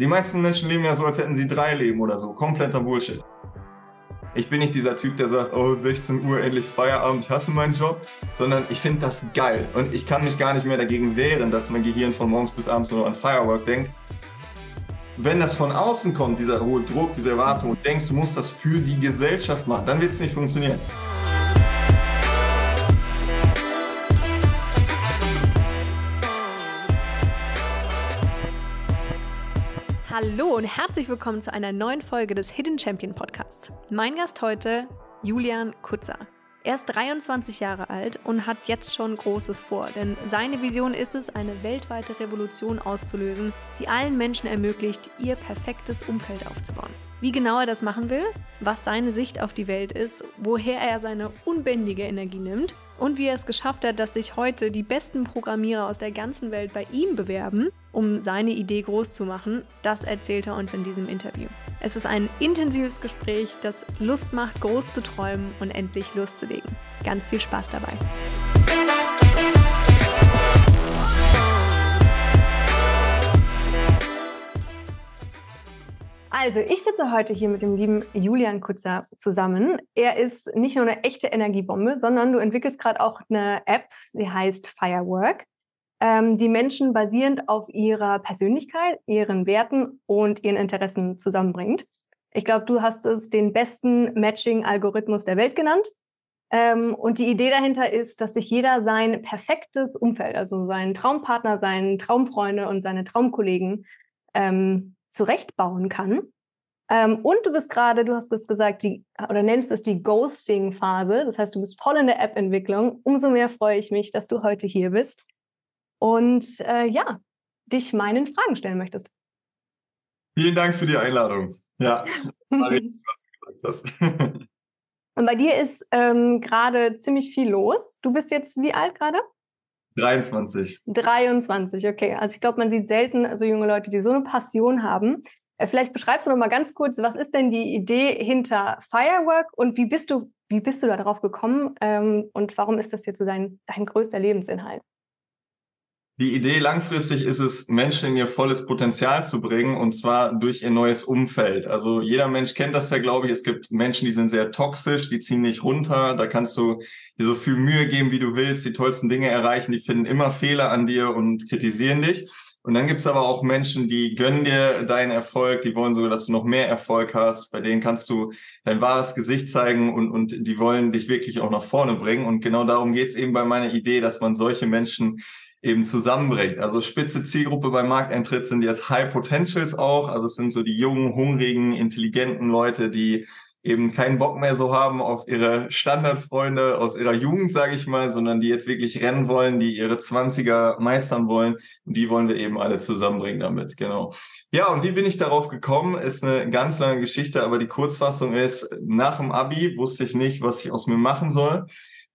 Die meisten Menschen leben ja so, als hätten sie drei Leben oder so. Kompletter Bullshit. Ich bin nicht dieser Typ, der sagt, oh, 16 Uhr endlich Feierabend, ich hasse meinen Job, sondern ich finde das geil. Und ich kann mich gar nicht mehr dagegen wehren, dass mein Gehirn von morgens bis abends nur an Firework denkt. Wenn das von außen kommt, dieser hohe Druck, diese Erwartung, und denkst, du musst das für die Gesellschaft machen, dann wird es nicht funktionieren. Hallo und herzlich willkommen zu einer neuen Folge des Hidden Champion Podcasts. Mein Gast heute, Julian Kutzer. Er ist 23 Jahre alt und hat jetzt schon Großes vor, denn seine Vision ist es, eine weltweite Revolution auszulösen, die allen Menschen ermöglicht, ihr perfektes Umfeld aufzubauen. Wie genau er das machen will, was seine Sicht auf die Welt ist, woher er seine unbändige Energie nimmt und wie er es geschafft hat, dass sich heute die besten Programmierer aus der ganzen Welt bei ihm bewerben, um seine Idee groß zu machen, das erzählt er uns in diesem Interview. Es ist ein intensives Gespräch, das Lust macht, groß zu träumen und endlich loszulegen. Ganz viel Spaß dabei. Also, ich sitze heute hier mit dem lieben Julian Kutzer zusammen. Er ist nicht nur eine echte Energiebombe, sondern du entwickelst gerade auch eine App, sie heißt Firework, ähm, die Menschen basierend auf ihrer Persönlichkeit, ihren Werten und ihren Interessen zusammenbringt. Ich glaube, du hast es den besten Matching-Algorithmus der Welt genannt. Ähm, und die Idee dahinter ist, dass sich jeder sein perfektes Umfeld, also seinen Traumpartner, seinen Traumfreunde und seine Traumkollegen ähm, zurechtbauen kann. Ähm, und du bist gerade, du hast es gesagt, die, oder nennst es die Ghosting-Phase. Das heißt, du bist voll in der App-Entwicklung. Umso mehr freue ich mich, dass du heute hier bist und äh, ja, dich meinen Fragen stellen möchtest. Vielen Dank für die Einladung. Ja, das war richtig, was du gesagt hast. und bei dir ist ähm, gerade ziemlich viel los. Du bist jetzt wie alt gerade? 23. 23, okay. Also ich glaube, man sieht selten so junge Leute, die so eine Passion haben. Äh, vielleicht beschreibst du noch mal ganz kurz, was ist denn die Idee hinter Firework und wie bist du, wie bist du da drauf gekommen ähm, und warum ist das jetzt so dein, dein größter Lebensinhalt? Die Idee langfristig ist es, Menschen in ihr volles Potenzial zu bringen und zwar durch ihr neues Umfeld. Also jeder Mensch kennt das ja, glaube ich. Es gibt Menschen, die sind sehr toxisch, die ziehen nicht runter. Da kannst du dir so viel Mühe geben, wie du willst, die tollsten Dinge erreichen. Die finden immer Fehler an dir und kritisieren dich. Und dann gibt's aber auch Menschen, die gönnen dir deinen Erfolg, die wollen sogar, dass du noch mehr Erfolg hast. Bei denen kannst du dein wahres Gesicht zeigen und, und die wollen dich wirklich auch nach vorne bringen. Und genau darum geht's eben bei meiner Idee, dass man solche Menschen eben zusammenbringt. Also spitze Zielgruppe beim Markteintritt sind jetzt High Potentials auch. Also es sind so die jungen, hungrigen, intelligenten Leute, die eben keinen Bock mehr so haben auf ihre Standardfreunde aus ihrer Jugend, sage ich mal, sondern die jetzt wirklich rennen wollen, die ihre Zwanziger meistern wollen. Und die wollen wir eben alle zusammenbringen damit, genau. Ja, und wie bin ich darauf gekommen? Ist eine ganz lange Geschichte, aber die Kurzfassung ist, nach dem Abi wusste ich nicht, was ich aus mir machen soll.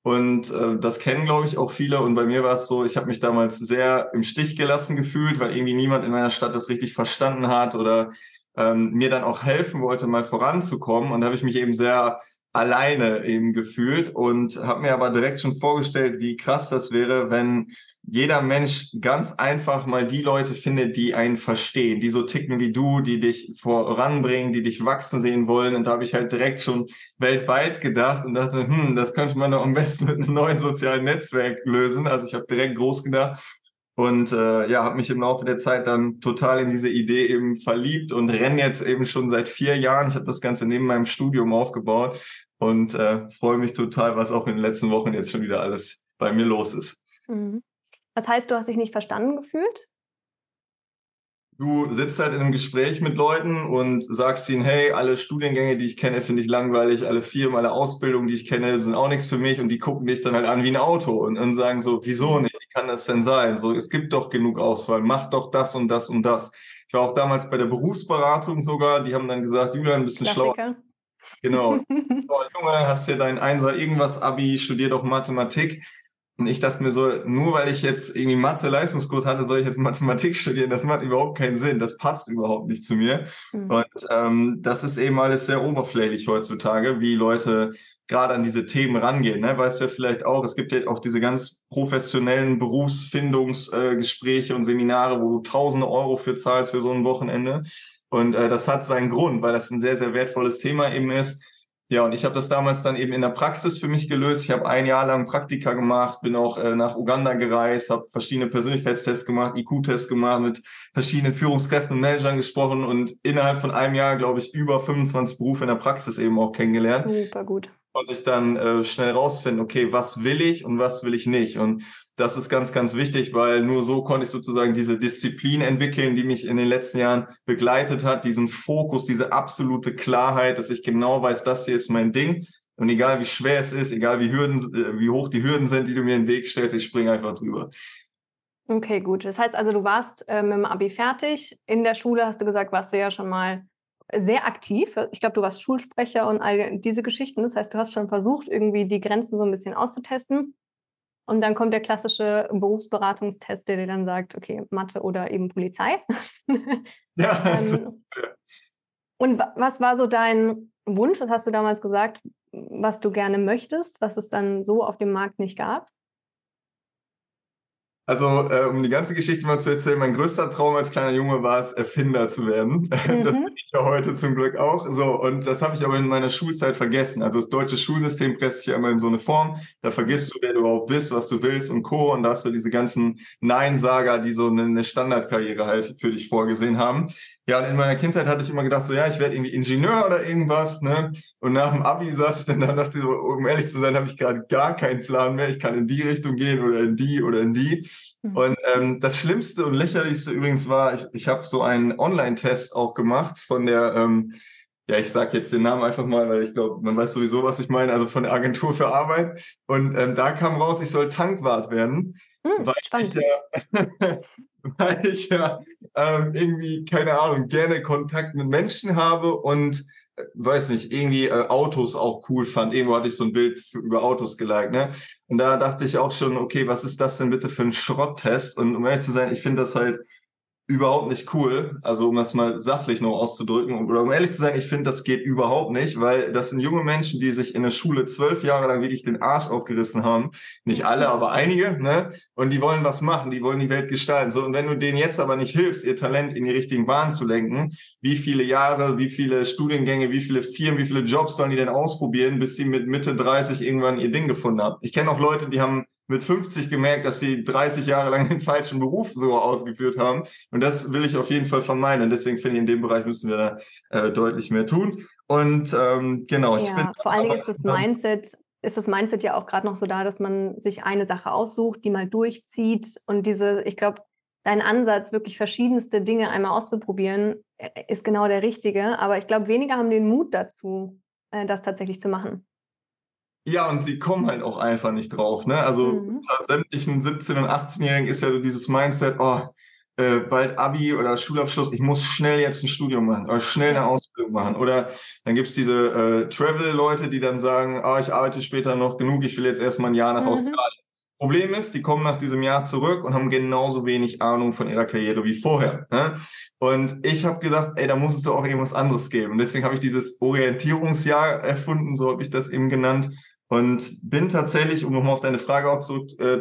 Und äh, das kennen, glaube ich, auch viele. Und bei mir war es so, ich habe mich damals sehr im Stich gelassen gefühlt, weil irgendwie niemand in meiner Stadt das richtig verstanden hat oder ähm, mir dann auch helfen wollte, mal voranzukommen. Und da habe ich mich eben sehr alleine eben gefühlt und habe mir aber direkt schon vorgestellt, wie krass das wäre, wenn jeder Mensch ganz einfach mal die Leute findet, die einen verstehen, die so ticken wie du, die dich voranbringen, die dich wachsen sehen wollen. Und da habe ich halt direkt schon weltweit gedacht und dachte, hm, das könnte man doch am besten mit einem neuen sozialen Netzwerk lösen. Also ich habe direkt groß gedacht und äh, ja, habe mich im Laufe der Zeit dann total in diese Idee eben verliebt und renne jetzt eben schon seit vier Jahren. Ich habe das Ganze neben meinem Studium aufgebaut und äh, freue mich total, was auch in den letzten Wochen jetzt schon wieder alles bei mir los ist. Mhm. Das heißt, du hast dich nicht verstanden gefühlt? Du sitzt halt in einem Gespräch mit Leuten und sagst ihnen, hey, alle Studiengänge, die ich kenne, finde ich langweilig, alle Firmen, alle Ausbildungen, die ich kenne, sind auch nichts für mich und die gucken dich dann halt an wie ein Auto und, und sagen so, wieso mhm. nicht, wie kann das denn sein? So, es gibt doch genug Auswahl, mach doch das und das und das. Ich war auch damals bei der Berufsberatung sogar, die haben dann gesagt, Julian, ein bisschen Klassiker. schlauer. Genau. oh, Junge, hast hier dein Einser irgendwas Abi, studier doch Mathematik. Und ich dachte mir so, nur weil ich jetzt irgendwie Mathe-Leistungskurs hatte, soll ich jetzt Mathematik studieren. Das macht überhaupt keinen Sinn. Das passt überhaupt nicht zu mir. Mhm. Und ähm, das ist eben alles sehr oberflächlich heutzutage, wie Leute gerade an diese Themen rangehen. Ne? Weißt du ja vielleicht auch, es gibt ja auch diese ganz professionellen Berufsfindungsgespräche äh, und Seminare, wo du tausende Euro für zahlst für so ein Wochenende. Und äh, das hat seinen Grund, weil das ein sehr, sehr wertvolles Thema eben ist ja, und ich habe das damals dann eben in der Praxis für mich gelöst. Ich habe ein Jahr lang Praktika gemacht, bin auch äh, nach Uganda gereist, habe verschiedene Persönlichkeitstests gemacht, IQ-Tests gemacht, mit verschiedenen Führungskräften und Managern gesprochen und innerhalb von einem Jahr, glaube ich, über 25 Berufe in der Praxis eben auch kennengelernt. Super gut. Konnte ich dann äh, schnell rausfinden, okay, was will ich und was will ich nicht. Und das ist ganz, ganz wichtig, weil nur so konnte ich sozusagen diese Disziplin entwickeln, die mich in den letzten Jahren begleitet hat, diesen Fokus, diese absolute Klarheit, dass ich genau weiß, das hier ist mein Ding. Und egal wie schwer es ist, egal wie Hürden, äh, wie hoch die Hürden sind, die du mir in den Weg stellst, ich springe einfach drüber. Okay, gut. Das heißt also, du warst äh, mit dem Abi fertig. In der Schule hast du gesagt, warst du ja schon mal sehr aktiv. Ich glaube, du warst Schulsprecher und all diese Geschichten. Das heißt, du hast schon versucht, irgendwie die Grenzen so ein bisschen auszutesten. Und dann kommt der klassische Berufsberatungstest, der dir dann sagt, okay, Mathe oder eben Polizei. Ja. ähm, und was war so dein Wunsch? Was hast du damals gesagt, was du gerne möchtest, was es dann so auf dem Markt nicht gab? Also, äh, um die ganze Geschichte mal zu erzählen, mein größter Traum als kleiner Junge war es, Erfinder zu werden. Mhm. Das bin ich ja heute zum Glück auch. So, und das habe ich aber in meiner Schulzeit vergessen. Also das deutsche Schulsystem presst sich ja immer in so eine Form. Da vergisst du, wer du überhaupt bist, was du willst und Co. Und da hast du diese ganzen Nein-Sager, die so eine, eine Standardkarriere halt für dich vorgesehen haben. Ja, und in meiner Kindheit hatte ich immer gedacht, so ja, ich werde irgendwie Ingenieur oder irgendwas, ne? Und nach dem Abi saß ich dann da und dachte, so, um ehrlich zu sein, habe ich gerade gar keinen Plan mehr. Ich kann in die Richtung gehen oder in die oder in die. Mhm. Und ähm, das Schlimmste und lächerlichste übrigens war, ich, ich habe so einen Online-Test auch gemacht von der, ähm, ja, ich sage jetzt den Namen einfach mal, weil ich glaube, man weiß sowieso, was ich meine, also von der Agentur für Arbeit. Und ähm, da kam raus, ich soll Tankwart werden. Mhm, weil spannend. ich ja, weil ich ja ähm, irgendwie, keine Ahnung, gerne Kontakt mit Menschen habe und äh, weiß nicht, irgendwie äh, Autos auch cool fand. Irgendwo hatte ich so ein Bild für, über Autos geliked, ne? Und da dachte ich auch schon, okay, was ist das denn bitte für ein Schrotttest? Und um ehrlich zu sein, ich finde das halt überhaupt nicht cool. Also um das mal sachlich noch auszudrücken. Oder um ehrlich zu sein, ich finde, das geht überhaupt nicht, weil das sind junge Menschen, die sich in der Schule zwölf Jahre lang wirklich den Arsch aufgerissen haben. Nicht alle, aber einige, ne? Und die wollen was machen, die wollen die Welt gestalten. So, und wenn du denen jetzt aber nicht hilfst, ihr Talent in die richtigen Bahnen zu lenken, wie viele Jahre, wie viele Studiengänge, wie viele Firmen, wie viele Jobs sollen die denn ausprobieren, bis sie mit Mitte 30 irgendwann ihr Ding gefunden haben? Ich kenne auch Leute, die haben mit 50 gemerkt, dass sie 30 Jahre lang den falschen Beruf so ausgeführt haben. Und das will ich auf jeden Fall vermeiden. Und deswegen finde ich, in dem Bereich müssen wir da äh, deutlich mehr tun. Und ähm, genau, ja, ich bin. Vor allen Dingen ist das Mindset, ist das Mindset ja auch gerade noch so da, dass man sich eine Sache aussucht, die mal durchzieht und diese, ich glaube, dein Ansatz, wirklich verschiedenste Dinge einmal auszuprobieren, äh, ist genau der richtige. Aber ich glaube, weniger haben den Mut dazu, äh, das tatsächlich zu machen. Ja, und sie kommen halt auch einfach nicht drauf. Ne? Also mhm. unter sämtlichen 17- und 18-Jährigen ist ja so dieses Mindset, oh, äh, bald Abi oder Schulabschluss, ich muss schnell jetzt ein Studium machen oder schnell eine Ausbildung machen. Oder dann gibt's diese äh, Travel-Leute, die dann sagen, ah, ich arbeite später noch genug, ich will jetzt erstmal ein Jahr nach mhm. Australien. Problem ist, die kommen nach diesem Jahr zurück und haben genauso wenig Ahnung von ihrer Karriere wie vorher. Ne? Und ich habe gedacht, ey, da muss es doch auch irgendwas anderes geben. Und deswegen habe ich dieses Orientierungsjahr erfunden, so habe ich das eben genannt, und bin tatsächlich, um nochmal auf deine Frage auch zu, äh,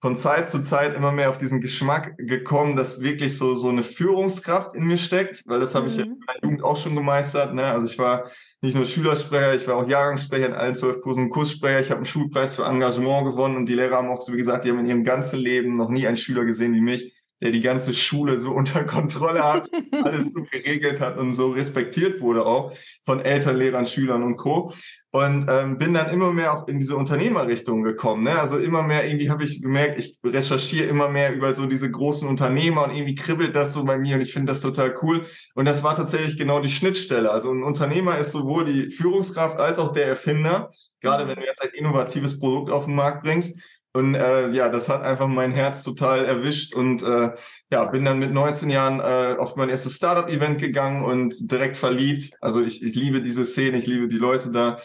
von Zeit zu Zeit immer mehr auf diesen Geschmack gekommen, dass wirklich so, so eine Führungskraft in mir steckt, weil das habe mhm. ich ja in meiner Jugend auch schon gemeistert. Ne? Also ich war nicht nur Schülersprecher, ich war auch Jahrgangssprecher in allen zwölf Kursen, Kurssprecher. Ich habe einen Schulpreis für Engagement gewonnen und die Lehrer haben auch zu mir gesagt, die haben in ihrem ganzen Leben noch nie einen Schüler gesehen wie mich, der die ganze Schule so unter Kontrolle hat, alles so geregelt hat und so respektiert wurde auch von Eltern, Lehrern, Schülern und Co. Und ähm, bin dann immer mehr auch in diese Unternehmerrichtung gekommen. Ne? Also immer mehr, irgendwie habe ich gemerkt, ich recherchiere immer mehr über so diese großen Unternehmer und irgendwie kribbelt das so bei mir und ich finde das total cool. Und das war tatsächlich genau die Schnittstelle. Also ein Unternehmer ist sowohl die Führungskraft als auch der Erfinder, gerade wenn du jetzt ein innovatives Produkt auf den Markt bringst. Und äh, ja, das hat einfach mein Herz total erwischt und äh, ja, bin dann mit 19 Jahren äh, auf mein erstes Startup-Event gegangen und direkt verliebt. Also ich, ich liebe diese Szene, ich liebe die Leute da.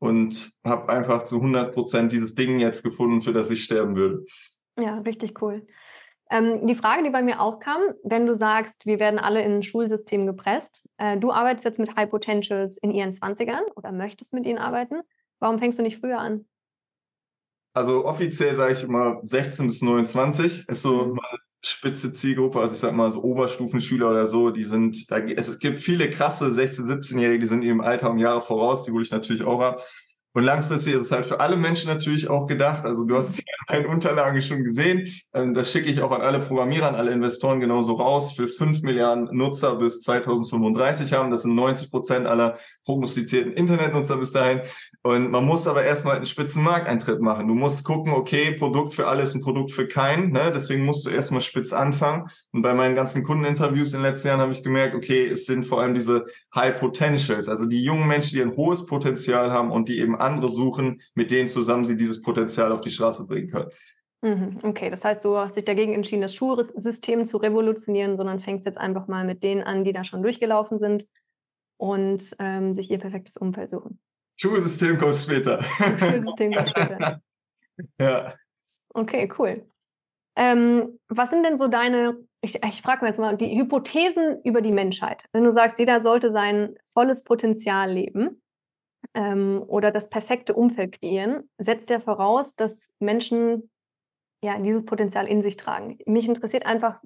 und habe einfach zu 100 Prozent dieses Ding jetzt gefunden, für das ich sterben würde. Ja, richtig cool. Ähm, die Frage, die bei mir aufkam, wenn du sagst, wir werden alle in ein Schulsystem gepresst, äh, du arbeitest jetzt mit High Potentials in ihren 20ern oder möchtest mit ihnen arbeiten, warum fängst du nicht früher an? Also offiziell sage ich immer 16 bis 29 ist so mhm. meine spitze Zielgruppe. Also ich sag mal so Oberstufenschüler oder so, die sind, da, es, es gibt viele krasse 16-, 17-Jährige, die sind im Alter um Jahre voraus, die hole ich natürlich auch ab. Und langfristig ist es halt für alle Menschen natürlich auch gedacht. Also du hast es ja in deinen Unterlagen schon gesehen. Ähm, das schicke ich auch an alle Programmierer, an alle Investoren genauso raus. Für fünf Milliarden Nutzer bis 2035 haben. Das sind 90 Prozent aller prognostizierten Internetnutzer bis dahin. Und man muss aber erstmal einen spitzen Markteintritt machen. Du musst gucken, okay, Produkt für alle ist ein Produkt für keinen. Ne? Deswegen musst du erstmal spitz anfangen. Und bei meinen ganzen Kundeninterviews in den letzten Jahren habe ich gemerkt, okay, es sind vor allem diese High Potentials, also die jungen Menschen, die ein hohes Potenzial haben und die eben andere suchen, mit denen zusammen sie dieses Potenzial auf die Straße bringen können. Mhm, okay, das heißt, du hast dich dagegen entschieden, das Schulsystem zu revolutionieren, sondern fängst jetzt einfach mal mit denen an, die da schon durchgelaufen sind und ähm, sich ihr perfektes Umfeld suchen. Schulsystem kommt später. Schulsystem kommt später. ja. Okay, cool. Ähm, was sind denn so deine, ich, ich frage mal jetzt mal, die Hypothesen über die Menschheit? Wenn du sagst, jeder sollte sein volles Potenzial leben, ähm, oder das perfekte Umfeld kreieren, setzt ja voraus, dass Menschen ja dieses Potenzial in sich tragen. Mich interessiert einfach,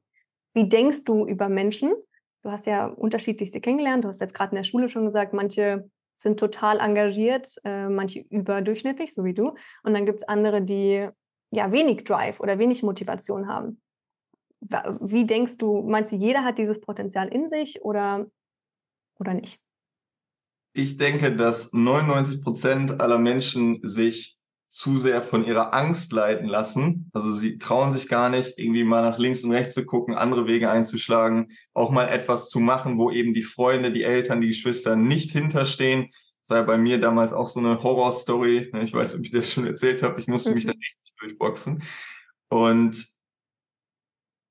wie denkst du über Menschen? Du hast ja unterschiedlichste kennengelernt. Du hast jetzt gerade in der Schule schon gesagt, manche sind total engagiert, äh, manche überdurchschnittlich, so wie du. Und dann gibt es andere, die ja wenig Drive oder wenig Motivation haben. Wie denkst du, meinst du, jeder hat dieses Potenzial in sich oder, oder nicht? Ich denke, dass 99 Prozent aller Menschen sich zu sehr von ihrer Angst leiten lassen. Also sie trauen sich gar nicht, irgendwie mal nach links und rechts zu gucken, andere Wege einzuschlagen, auch mal etwas zu machen, wo eben die Freunde, die Eltern, die Geschwister nicht hinterstehen. Das war ja bei mir damals auch so eine Horrorstory. Ich weiß, ob ich das schon erzählt habe. Ich musste mich da richtig durchboxen. Und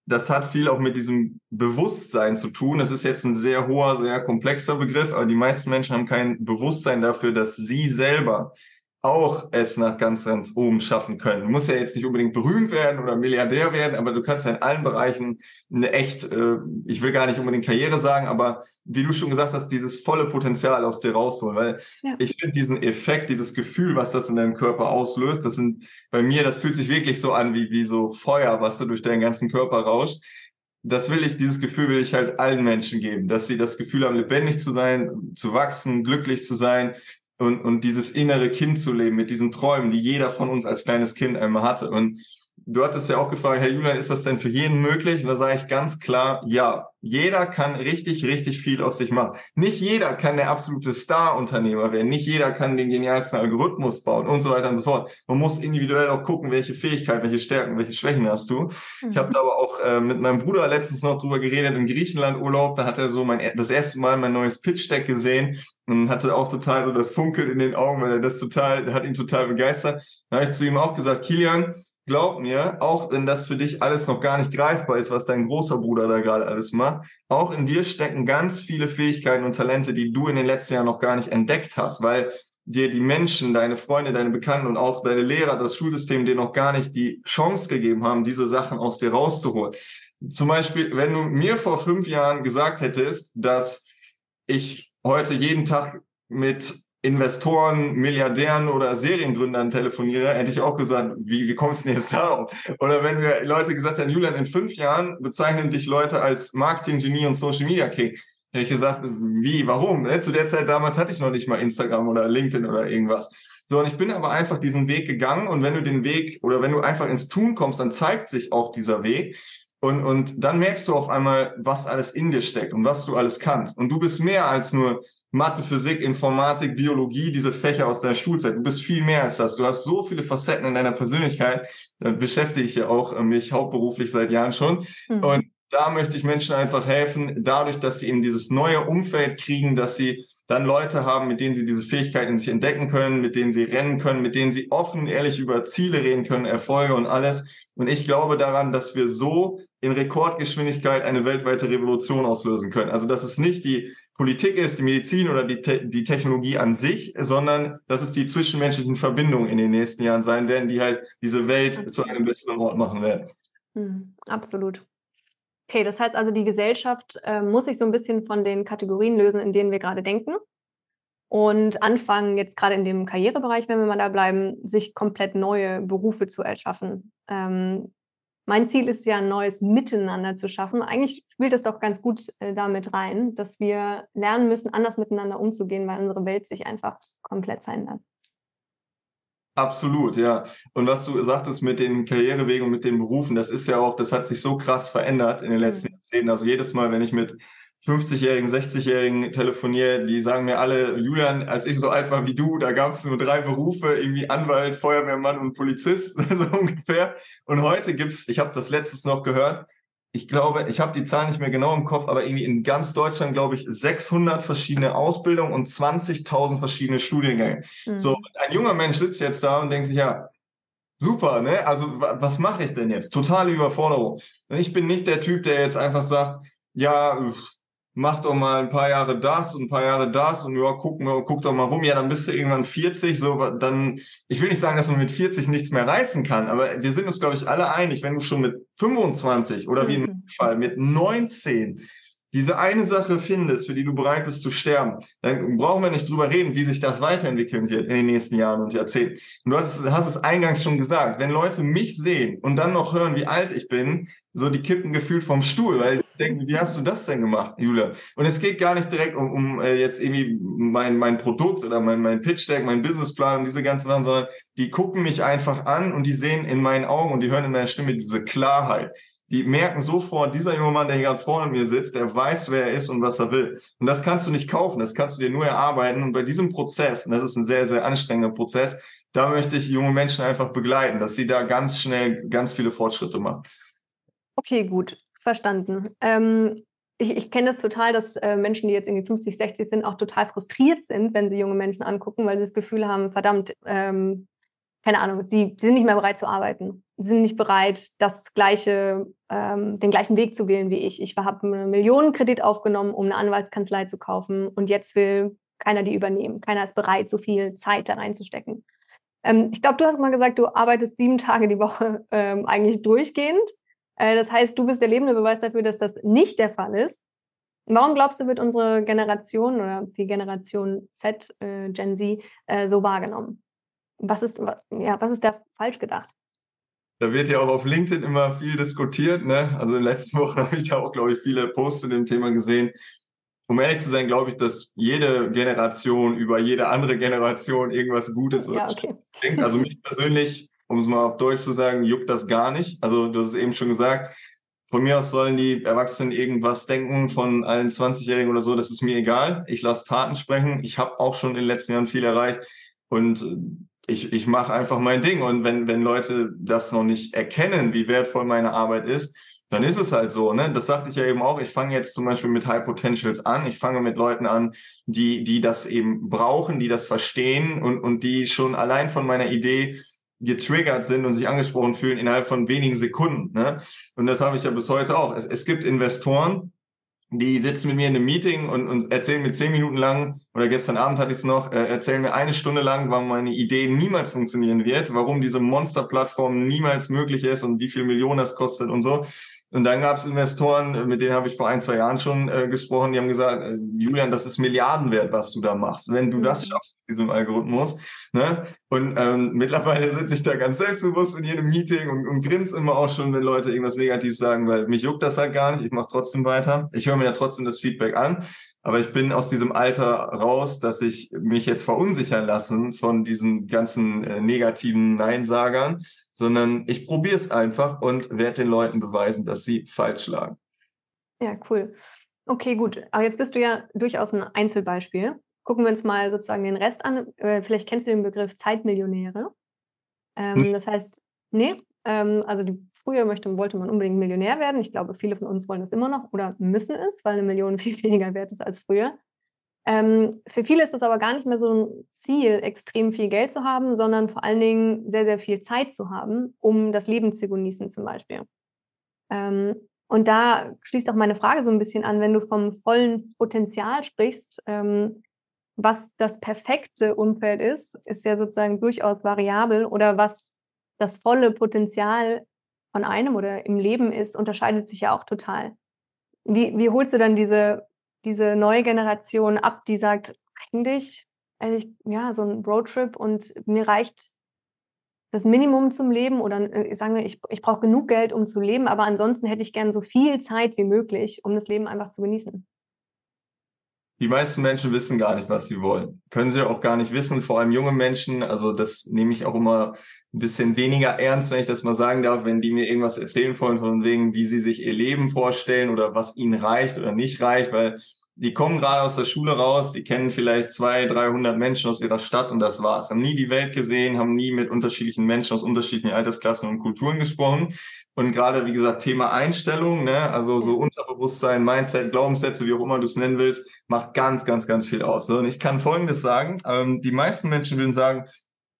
das hat viel auch mit diesem Bewusstsein zu tun. Das ist jetzt ein sehr hoher, sehr komplexer Begriff, aber die meisten Menschen haben kein Bewusstsein dafür, dass sie selber auch es nach ganz, ganz oben schaffen können. Du musst ja jetzt nicht unbedingt berühmt werden oder Milliardär werden, aber du kannst ja in allen Bereichen eine echt, äh, ich will gar nicht unbedingt Karriere sagen, aber wie du schon gesagt hast, dieses volle Potenzial aus dir rausholen. Weil ja. ich finde diesen Effekt, dieses Gefühl, was das in deinem Körper auslöst, das sind bei mir, das fühlt sich wirklich so an wie, wie so Feuer, was du durch deinen ganzen Körper rauscht das will ich, dieses Gefühl will ich halt allen Menschen geben, dass sie das Gefühl haben, lebendig zu sein, zu wachsen, glücklich zu sein, und, und dieses innere Kind zu leben mit diesen Träumen, die jeder von uns als kleines Kind einmal hatte. Und du hattest ja auch gefragt, Herr Julian, ist das denn für jeden möglich? Und da sage ich ganz klar, ja. Jeder kann richtig, richtig viel aus sich machen. Nicht jeder kann der absolute Star-Unternehmer werden. Nicht jeder kann den genialsten Algorithmus bauen und so weiter und so fort. Man muss individuell auch gucken, welche Fähigkeiten, welche Stärken, welche Schwächen hast du. Mhm. Ich habe da aber auch äh, mit meinem Bruder letztens noch drüber geredet im Griechenland-Urlaub. Da hat er so mein, das erste Mal mein neues Pitch-Deck gesehen und hatte auch total so das Funkeln in den Augen, weil er das total, hat ihn total begeistert. Da habe ich zu ihm auch gesagt, Kilian, glaub mir, auch wenn das für dich alles noch gar nicht greifbar ist, was dein großer Bruder da gerade alles macht, auch in dir stecken ganz viele Fähigkeiten und Talente, die du in den letzten Jahren noch gar nicht entdeckt hast, weil dir die Menschen, deine Freunde, deine Bekannten und auch deine Lehrer, das Schulsystem dir noch gar nicht die Chance gegeben haben, diese Sachen aus dir rauszuholen. Zum Beispiel, wenn du mir vor fünf Jahren gesagt hättest, dass ich heute jeden Tag mit Investoren, Milliardären oder Seriengründern telefoniere, hätte ich auch gesagt, wie, wie kommst du denn jetzt darauf? Oder wenn wir Leute gesagt hätten, Julian, in fünf Jahren bezeichnen dich Leute als Marketing-Genie und Social Media King, hätte ich gesagt, wie, warum? Ne, zu der Zeit damals hatte ich noch nicht mal Instagram oder LinkedIn oder irgendwas. So, und ich bin aber einfach diesen Weg gegangen und wenn du den Weg oder wenn du einfach ins Tun kommst, dann zeigt sich auch dieser Weg. Und, und dann merkst du auf einmal, was alles in dir steckt und was du alles kannst. Und du bist mehr als nur Mathe, Physik, Informatik, Biologie, diese Fächer aus deiner Schulzeit. Du bist viel mehr als das. Du hast so viele Facetten in deiner Persönlichkeit. Da beschäftige ich ja auch äh, mich hauptberuflich seit Jahren schon. Mhm. Und da möchte ich Menschen einfach helfen, dadurch, dass sie eben dieses neue Umfeld kriegen, dass sie dann Leute haben, mit denen sie diese Fähigkeiten in sich entdecken können, mit denen sie rennen können, mit denen sie offen, ehrlich über Ziele reden können, Erfolge und alles. Und ich glaube daran, dass wir so in Rekordgeschwindigkeit eine weltweite Revolution auslösen können. Also dass es nicht die Politik ist, die Medizin oder die, Te die Technologie an sich, sondern dass es die zwischenmenschlichen Verbindungen in den nächsten Jahren sein werden, die halt diese Welt zu einem besseren Ort machen werden. Mhm, absolut. Okay, das heißt also, die Gesellschaft äh, muss sich so ein bisschen von den Kategorien lösen, in denen wir gerade denken und anfangen, jetzt gerade in dem Karrierebereich, wenn wir mal da bleiben, sich komplett neue Berufe zu erschaffen. Ähm, mein Ziel ist ja, ein neues Miteinander zu schaffen. Eigentlich spielt das doch ganz gut äh, damit rein, dass wir lernen müssen, anders miteinander umzugehen, weil unsere Welt sich einfach komplett verändert. Absolut, ja. Und was du sagtest mit den Karrierewegen und mit den Berufen, das ist ja auch, das hat sich so krass verändert in den letzten mhm. Jahrzehnten. Also jedes Mal, wenn ich mit 50-Jährigen, 60-Jährigen telefoniere, die sagen mir alle, Julian, als ich so alt war wie du, da gab es nur drei Berufe, irgendwie Anwalt, Feuerwehrmann und Polizist, so ungefähr. Und heute gibt's, ich habe das letztes noch gehört, ich glaube, ich habe die Zahl nicht mehr genau im Kopf, aber irgendwie in ganz Deutschland, glaube ich, 600 verschiedene Ausbildungen und 20.000 verschiedene Studiengänge. Mhm. So, ein junger Mensch sitzt jetzt da und denkt sich, ja, super, ne? Also, was mache ich denn jetzt? Totale Überforderung. Und ich bin nicht der Typ, der jetzt einfach sagt, ja, mach doch mal ein paar Jahre das und ein paar Jahre das und ja, guck, guck doch mal rum, ja, dann bist du irgendwann 40, so, dann, ich will nicht sagen, dass man mit 40 nichts mehr reißen kann, aber wir sind uns, glaube ich, alle einig, wenn du schon mit 25 oder wie im mhm. Fall mit 19 diese eine Sache findest, für die du bereit bist zu sterben, dann brauchen wir nicht drüber reden, wie sich das weiterentwickeln wird in den nächsten Jahren und Jahrzehnten. Und du hast, hast es eingangs schon gesagt, wenn Leute mich sehen und dann noch hören, wie alt ich bin, so die kippen gefühlt vom Stuhl, weil ich denke, wie hast du das denn gemacht, Julia? Und es geht gar nicht direkt um, um äh, jetzt irgendwie mein, mein Produkt oder mein, mein Pitch Deck, mein Businessplan und diese ganzen Sachen, sondern die gucken mich einfach an und die sehen in meinen Augen und die hören in meiner Stimme diese Klarheit die merken sofort, dieser junge Mann, der hier gerade vorne mir sitzt, der weiß, wer er ist und was er will. Und das kannst du nicht kaufen, das kannst du dir nur erarbeiten. Und bei diesem Prozess, und das ist ein sehr, sehr anstrengender Prozess, da möchte ich junge Menschen einfach begleiten, dass sie da ganz schnell ganz viele Fortschritte machen. Okay, gut, verstanden. Ähm, ich, ich kenne das total, dass äh, Menschen, die jetzt irgendwie 50, 60 sind, auch total frustriert sind, wenn sie junge Menschen angucken, weil sie das Gefühl haben, verdammt, ähm, keine Ahnung, die, die sind nicht mehr bereit zu arbeiten sind nicht bereit, das gleiche, ähm, den gleichen Weg zu wählen wie ich. Ich habe einen Millionenkredit aufgenommen, um eine Anwaltskanzlei zu kaufen und jetzt will keiner die übernehmen. Keiner ist bereit, so viel Zeit da reinzustecken. Ähm, ich glaube, du hast mal gesagt, du arbeitest sieben Tage die Woche ähm, eigentlich durchgehend. Äh, das heißt, du bist der lebende Beweis dafür, dass das nicht der Fall ist. Warum glaubst du, wird unsere Generation oder die Generation Z, äh, Gen Z, äh, so wahrgenommen? Was ist, ja, was ist da falsch gedacht? Da wird ja auch auf LinkedIn immer viel diskutiert. Ne? Also in den letzten Wochen habe ich da auch, glaube ich, viele Posts zu dem Thema gesehen. Um ehrlich zu sein, glaube ich, dass jede Generation über jede andere Generation irgendwas Gutes ja, okay. denkt. Also mich persönlich, um es mal auf Deutsch zu sagen, juckt das gar nicht. Also du hast es eben schon gesagt, von mir aus sollen die Erwachsenen irgendwas denken von allen 20-Jährigen oder so, das ist mir egal. Ich lasse Taten sprechen. Ich habe auch schon in den letzten Jahren viel erreicht. Und ich, ich mache einfach mein Ding. Und wenn, wenn Leute das noch nicht erkennen, wie wertvoll meine Arbeit ist, dann ist es halt so. Ne? Das sagte ich ja eben auch. Ich fange jetzt zum Beispiel mit High Potentials an. Ich fange mit Leuten an, die, die das eben brauchen, die das verstehen und, und die schon allein von meiner Idee getriggert sind und sich angesprochen fühlen innerhalb von wenigen Sekunden. Ne? Und das habe ich ja bis heute auch. Es, es gibt Investoren, die sitzen mit mir in einem Meeting und, und erzählen mir zehn Minuten lang, oder gestern Abend hatte ich es noch, äh, erzählen mir eine Stunde lang, warum meine Idee niemals funktionieren wird, warum diese Monster-Plattform niemals möglich ist und wie viel Millionen das kostet und so. Und dann gab es Investoren, äh, mit denen habe ich vor ein, zwei Jahren schon äh, gesprochen, die haben gesagt, äh, Julian, das ist Milliardenwert, was du da machst, wenn du das mhm. schaffst mit diesem Algorithmus. Ne? Und ähm, mittlerweile sitze ich da ganz selbstbewusst in jedem Meeting und, und grinse immer auch schon, wenn Leute irgendwas Negatives sagen, weil mich juckt das halt gar nicht, ich mache trotzdem weiter. Ich höre mir ja trotzdem das Feedback an, aber ich bin aus diesem Alter raus, dass ich mich jetzt verunsichern lassen von diesen ganzen äh, negativen Neinsagern sondern ich probiere es einfach und werde den Leuten beweisen, dass sie falsch lagen. Ja, cool. Okay, gut. Aber jetzt bist du ja durchaus ein Einzelbeispiel. Gucken wir uns mal sozusagen den Rest an. Äh, vielleicht kennst du den Begriff Zeitmillionäre. Ähm, hm. Das heißt, nee, ähm, also die, früher möchte, wollte man unbedingt Millionär werden. Ich glaube, viele von uns wollen das immer noch oder müssen es, weil eine Million viel weniger wert ist als früher. Ähm, für viele ist es aber gar nicht mehr so ein Ziel, extrem viel Geld zu haben, sondern vor allen Dingen sehr, sehr viel Zeit zu haben, um das Leben zu genießen zum Beispiel. Ähm, Und da schließt auch meine Frage so ein bisschen an, wenn du vom vollen Potenzial sprichst, ähm, was das perfekte Umfeld ist, ist ja sozusagen durchaus variabel oder was das volle Potenzial von einem oder im Leben ist, unterscheidet sich ja auch total. Wie, wie holst du dann diese, diese neue Generation ab, die sagt, eigentlich, eigentlich, ja, so ein Roadtrip und mir reicht das Minimum zum Leben oder äh, sagen wir, ich, ich brauche genug Geld, um zu leben, aber ansonsten hätte ich gern so viel Zeit wie möglich, um das Leben einfach zu genießen. Die meisten Menschen wissen gar nicht, was sie wollen. Können sie auch gar nicht wissen, vor allem junge Menschen. Also das nehme ich auch immer ein bisschen weniger ernst, wenn ich das mal sagen darf, wenn die mir irgendwas erzählen wollen, von wegen, wie sie sich ihr Leben vorstellen oder was ihnen reicht oder nicht reicht, weil die kommen gerade aus der Schule raus, die kennen vielleicht zwei, 300 Menschen aus ihrer Stadt und das war's. Haben nie die Welt gesehen, haben nie mit unterschiedlichen Menschen aus unterschiedlichen Altersklassen und Kulturen gesprochen. Und gerade, wie gesagt, Thema Einstellung, ne, also so Unterbewusstsein, Mindset, Glaubenssätze, wie auch immer du es nennen willst, macht ganz, ganz, ganz viel aus. Und ich kann Folgendes sagen, ähm, die meisten Menschen würden sagen,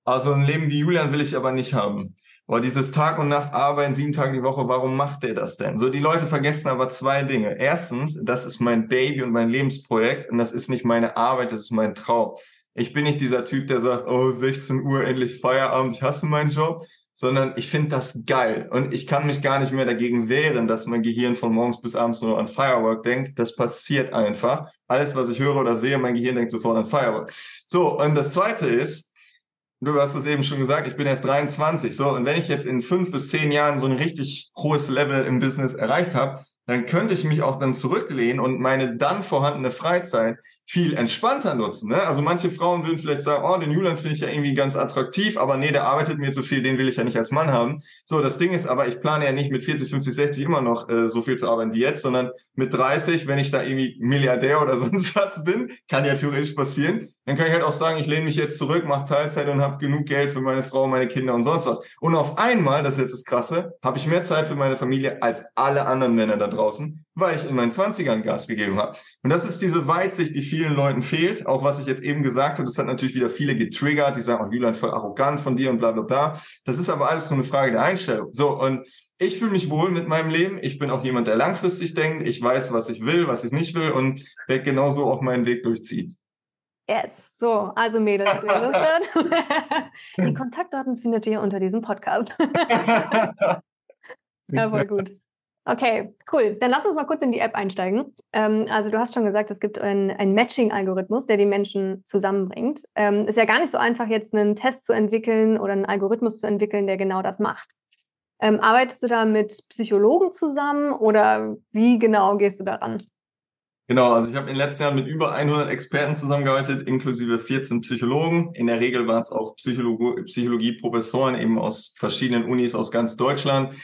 also ein Leben wie Julian will ich aber nicht haben. Boah, dieses Tag und Nacht arbeiten, sieben Tage die Woche, warum macht der das denn? So, die Leute vergessen aber zwei Dinge. Erstens, das ist mein Baby und mein Lebensprojekt und das ist nicht meine Arbeit, das ist mein Traum. Ich bin nicht dieser Typ, der sagt, oh, 16 Uhr, endlich Feierabend, ich hasse meinen Job, sondern ich finde das geil und ich kann mich gar nicht mehr dagegen wehren, dass mein Gehirn von morgens bis abends nur an Firework denkt. Das passiert einfach. Alles, was ich höre oder sehe, mein Gehirn denkt sofort an Firework. So, und das Zweite ist, du hast es eben schon gesagt, ich bin erst 23. So, und wenn ich jetzt in fünf bis zehn Jahren so ein richtig hohes Level im Business erreicht habe, dann könnte ich mich auch dann zurücklehnen und meine dann vorhandene Freizeit viel entspannter nutzen. Ne? Also manche Frauen würden vielleicht sagen, oh, den Julian finde ich ja irgendwie ganz attraktiv, aber nee, der arbeitet mir zu viel, den will ich ja nicht als Mann haben. So, das Ding ist aber, ich plane ja nicht mit 40, 50, 60 immer noch äh, so viel zu arbeiten wie jetzt, sondern mit 30, wenn ich da irgendwie Milliardär oder sonst was bin, kann ja theoretisch passieren, dann kann ich halt auch sagen, ich lehne mich jetzt zurück, mache Teilzeit und habe genug Geld für meine Frau, meine Kinder und sonst was. Und auf einmal, das ist jetzt das Krasse, habe ich mehr Zeit für meine Familie als alle anderen Männer da draußen, weil ich in meinen 20ern Gas gegeben habe. Und das ist diese Weitsicht, die vielen Leuten fehlt. Auch was ich jetzt eben gesagt habe, das hat natürlich wieder viele getriggert, die sagen, oh, Julian, voll arrogant von dir und bla bla bla. Das ist aber alles nur eine Frage der Einstellung. So, und ich fühle mich wohl mit meinem Leben. Ich bin auch jemand, der langfristig denkt. Ich weiß, was ich will, was ich nicht will und werde genauso auch meinen Weg durchziehen. Yes, so, also Mädels, die Kontaktdaten findet ihr unter diesem Podcast. ja, voll gut. Okay, cool. Dann lass uns mal kurz in die App einsteigen. Ähm, also du hast schon gesagt, es gibt einen Matching-Algorithmus, der die Menschen zusammenbringt. Ähm, ist ja gar nicht so einfach, jetzt einen Test zu entwickeln oder einen Algorithmus zu entwickeln, der genau das macht. Ähm, arbeitest du da mit Psychologen zusammen oder wie genau gehst du daran? Genau, also ich habe in den letzten Jahren mit über 100 Experten zusammengearbeitet, inklusive 14 Psychologen. In der Regel waren es auch Psychologie-Professoren eben aus verschiedenen Unis aus ganz Deutschland.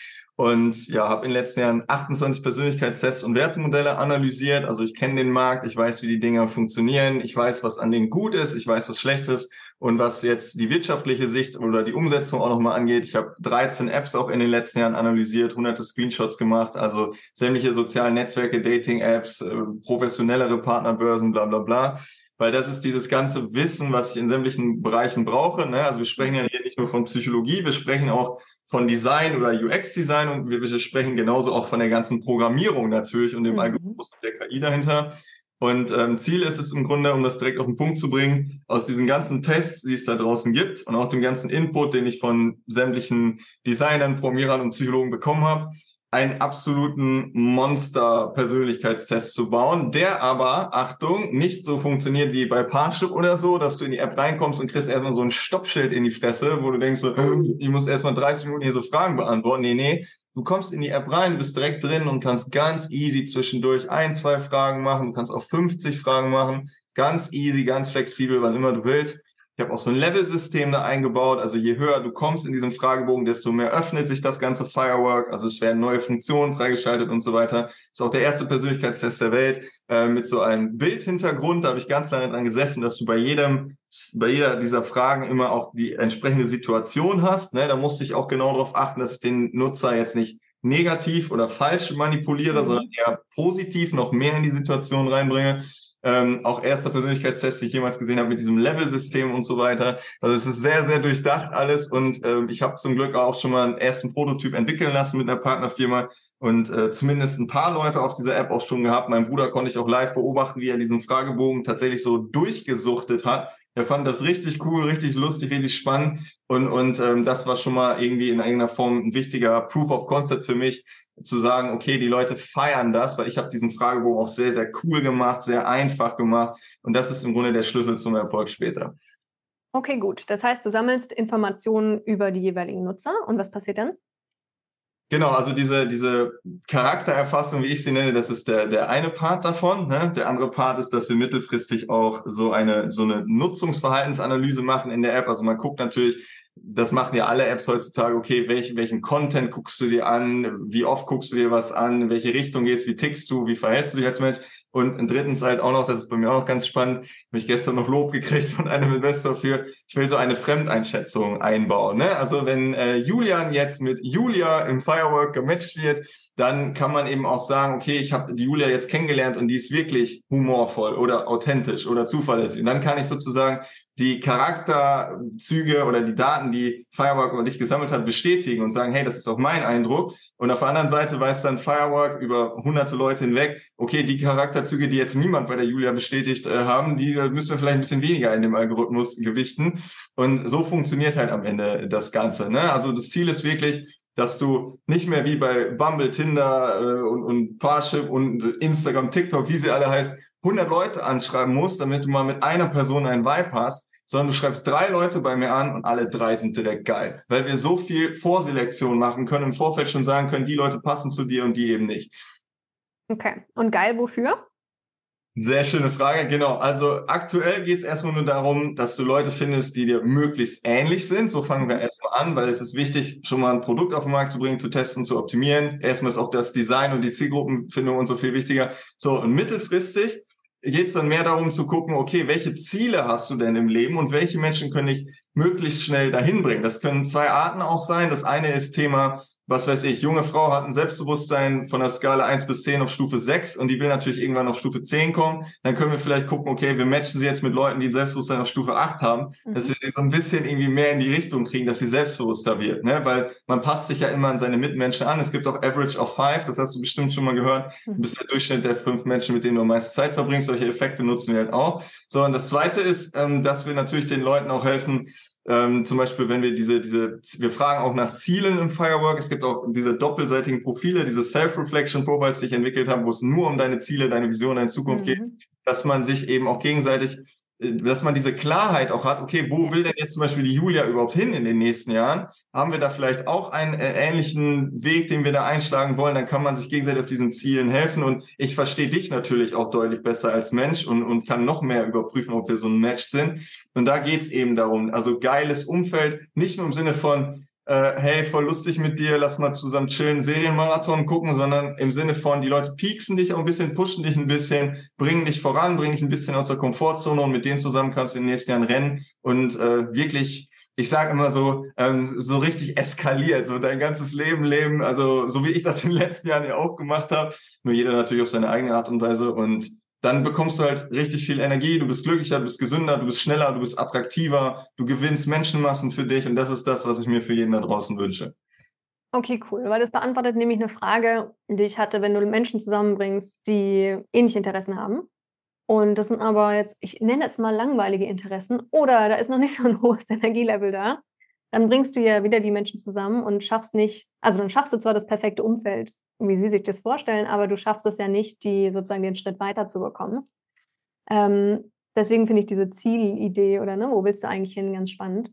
Und ja, habe in den letzten Jahren 28 Persönlichkeitstests und Wertemodelle analysiert. Also ich kenne den Markt, ich weiß, wie die Dinge funktionieren, ich weiß, was an denen gut ist, ich weiß, was schlecht ist. Und was jetzt die wirtschaftliche Sicht oder die Umsetzung auch nochmal angeht, ich habe 13 Apps auch in den letzten Jahren analysiert, hunderte Screenshots gemacht, also sämtliche sozialen Netzwerke, Dating-Apps, äh, professionellere Partnerbörsen, bla bla bla. Weil das ist dieses ganze Wissen, was ich in sämtlichen Bereichen brauche. Ne? Also wir sprechen ja hier nicht nur von Psychologie, wir sprechen auch von Design oder UX-Design und wir sprechen genauso auch von der ganzen Programmierung natürlich und dem mhm. Algorithmus der KI dahinter. Und ähm, Ziel ist es im Grunde, um das direkt auf den Punkt zu bringen, aus diesen ganzen Tests, die es da draußen gibt und auch dem ganzen Input, den ich von sämtlichen Designern, Programmierern und Psychologen bekommen habe, einen absoluten Monster-Persönlichkeitstest zu bauen, der aber, Achtung, nicht so funktioniert wie bei Parship oder so, dass du in die App reinkommst und kriegst erstmal so ein Stoppschild in die Fresse, wo du denkst, so, ich muss erstmal 30 Minuten hier so Fragen beantworten. Nee, nee, Du kommst in die App rein, bist direkt drin und kannst ganz easy zwischendurch ein, zwei Fragen machen. Du kannst auch 50 Fragen machen. Ganz easy, ganz flexibel, wann immer du willst. Ich habe auch so ein Level-System da eingebaut. Also je höher du kommst in diesem Fragebogen, desto mehr öffnet sich das ganze Firework. Also es werden neue Funktionen freigeschaltet und so weiter. Ist auch der erste Persönlichkeitstest der Welt äh, mit so einem Bildhintergrund. Da habe ich ganz lange dran gesessen, dass du bei jedem, bei jeder dieser Fragen immer auch die entsprechende Situation hast. Ne? Da musste ich auch genau darauf achten, dass ich den Nutzer jetzt nicht negativ oder falsch manipuliere, mhm. sondern eher positiv noch mehr in die Situation reinbringe. Ähm, auch erster Persönlichkeitstest, den ich jemals gesehen habe mit diesem Level-System und so weiter. Also es ist sehr, sehr durchdacht alles und ähm, ich habe zum Glück auch schon mal einen ersten Prototyp entwickeln lassen mit einer Partnerfirma und äh, zumindest ein paar Leute auf dieser App auch schon gehabt. Mein Bruder konnte ich auch live beobachten, wie er diesen Fragebogen tatsächlich so durchgesuchtet hat. Er fand das richtig cool, richtig lustig, richtig spannend und, und ähm, das war schon mal irgendwie in irgendeiner Form ein wichtiger Proof of Concept für mich, zu sagen, okay, die Leute feiern das, weil ich habe diesen Fragebogen auch sehr, sehr cool gemacht, sehr einfach gemacht. Und das ist im Grunde der Schlüssel zum Erfolg später. Okay, gut. Das heißt, du sammelst Informationen über die jeweiligen Nutzer und was passiert dann? Genau, also diese, diese Charaktererfassung, wie ich sie nenne, das ist der, der eine Part davon. Ne? Der andere Part ist, dass wir mittelfristig auch so eine, so eine Nutzungsverhaltensanalyse machen in der App. Also man guckt natürlich, das machen ja alle Apps heutzutage, okay, welchen, welchen Content guckst du dir an, wie oft guckst du dir was an, in welche Richtung geht's, wie tickst du, wie verhältst du dich als Mensch. Und drittens halt auch noch, das ist bei mir auch noch ganz spannend, habe ich gestern noch Lob gekriegt von einem Investor für, ich will so eine Fremdeinschätzung einbauen. Ne? Also wenn äh, Julian jetzt mit Julia im Firework gematcht wird, dann kann man eben auch sagen, okay, ich habe die Julia jetzt kennengelernt und die ist wirklich humorvoll oder authentisch oder zuverlässig. Und dann kann ich sozusagen die Charakterzüge oder die Daten, die Firework über dich gesammelt hat, bestätigen und sagen, hey, das ist auch mein Eindruck. Und auf der anderen Seite weiß dann Firework über hunderte Leute hinweg, okay, die Charakterzüge, die jetzt niemand bei der Julia bestätigt äh, haben, die müssen wir vielleicht ein bisschen weniger in dem Algorithmus gewichten. Und so funktioniert halt am Ende das Ganze. Ne? Also das Ziel ist wirklich, dass du nicht mehr wie bei Bumble, Tinder äh, und, und Parship und Instagram, TikTok, wie sie alle heißt, 100 Leute anschreiben musst, damit du mal mit einer Person einen Vibe hast, sondern du schreibst drei Leute bei mir an und alle drei sind direkt geil, weil wir so viel Vorselektion machen können, im Vorfeld schon sagen können, die Leute passen zu dir und die eben nicht. Okay, und geil wofür? Sehr schöne Frage, genau. Also aktuell geht es erstmal nur darum, dass du Leute findest, die dir möglichst ähnlich sind. So fangen wir erstmal an, weil es ist wichtig, schon mal ein Produkt auf den Markt zu bringen, zu testen, zu optimieren. Erstmal ist auch das Design und die Zielgruppenfindung und so viel wichtiger. So, und mittelfristig geht es dann mehr darum zu gucken, okay, welche Ziele hast du denn im Leben und welche Menschen können dich möglichst schnell dahin bringen. Das können zwei Arten auch sein. Das eine ist Thema was weiß ich, junge Frau hat ein Selbstbewusstsein von der Skala 1 bis 10 auf Stufe 6 und die will natürlich irgendwann auf Stufe 10 kommen, dann können wir vielleicht gucken, okay, wir matchen sie jetzt mit Leuten, die ein Selbstbewusstsein auf Stufe 8 haben, mhm. dass wir sie so ein bisschen irgendwie mehr in die Richtung kriegen, dass sie selbstbewusster wird, ne? weil man passt sich ja immer an seine Mitmenschen an. Es gibt auch Average of 5, das hast du bestimmt schon mal gehört. Du mhm. bist der Durchschnitt der fünf Menschen, mit denen du am meisten Zeit verbringst. Solche Effekte nutzen wir halt auch. So, und das Zweite ist, ähm, dass wir natürlich den Leuten auch helfen, ähm, zum Beispiel, wenn wir diese, diese, wir fragen auch nach Zielen im Firework. Es gibt auch diese doppelseitigen Profile, diese Self-Reflection Profiles, die ich entwickelt habe, wo es nur um deine Ziele, deine Vision, deine Zukunft mhm. geht, dass man sich eben auch gegenseitig dass man diese Klarheit auch hat, okay, wo will denn jetzt zum Beispiel die Julia überhaupt hin in den nächsten Jahren? Haben wir da vielleicht auch einen äh, ähnlichen Weg, den wir da einschlagen wollen? Dann kann man sich gegenseitig auf diesen Zielen helfen. Und ich verstehe dich natürlich auch deutlich besser als Mensch und, und kann noch mehr überprüfen, ob wir so ein Match sind. Und da geht's eben darum, also geiles Umfeld, nicht nur im Sinne von, äh, hey, voll lustig mit dir, lass mal zusammen chillen, Serienmarathon gucken, sondern im Sinne von, die Leute pieksen dich auch ein bisschen, pushen dich ein bisschen, bringen dich voran, bringen dich ein bisschen aus der Komfortzone und mit denen zusammen kannst du in den nächsten Jahren rennen. Und äh, wirklich ich sage immer so, ähm, so richtig eskaliert, so dein ganzes Leben leben, also so wie ich das in den letzten Jahren ja auch gemacht habe, nur jeder natürlich auf seine eigene Art und Weise und dann bekommst du halt richtig viel Energie, du bist glücklicher, du bist gesünder, du bist schneller, du bist attraktiver, du gewinnst Menschenmassen für dich und das ist das, was ich mir für jeden da draußen wünsche. Okay, cool, weil das beantwortet nämlich eine Frage, die ich hatte, wenn du Menschen zusammenbringst, die ähnliche Interessen haben. Und das sind aber jetzt, ich nenne es mal langweilige Interessen oder da ist noch nicht so ein hohes Energielevel da. Dann bringst du ja wieder die Menschen zusammen und schaffst nicht, also dann schaffst du zwar das perfekte Umfeld wie Sie sich das vorstellen, aber du schaffst es ja nicht, die sozusagen den Schritt weiter zu bekommen. Ähm, deswegen finde ich diese Zielidee oder ne, wo willst du eigentlich hin, ganz spannend.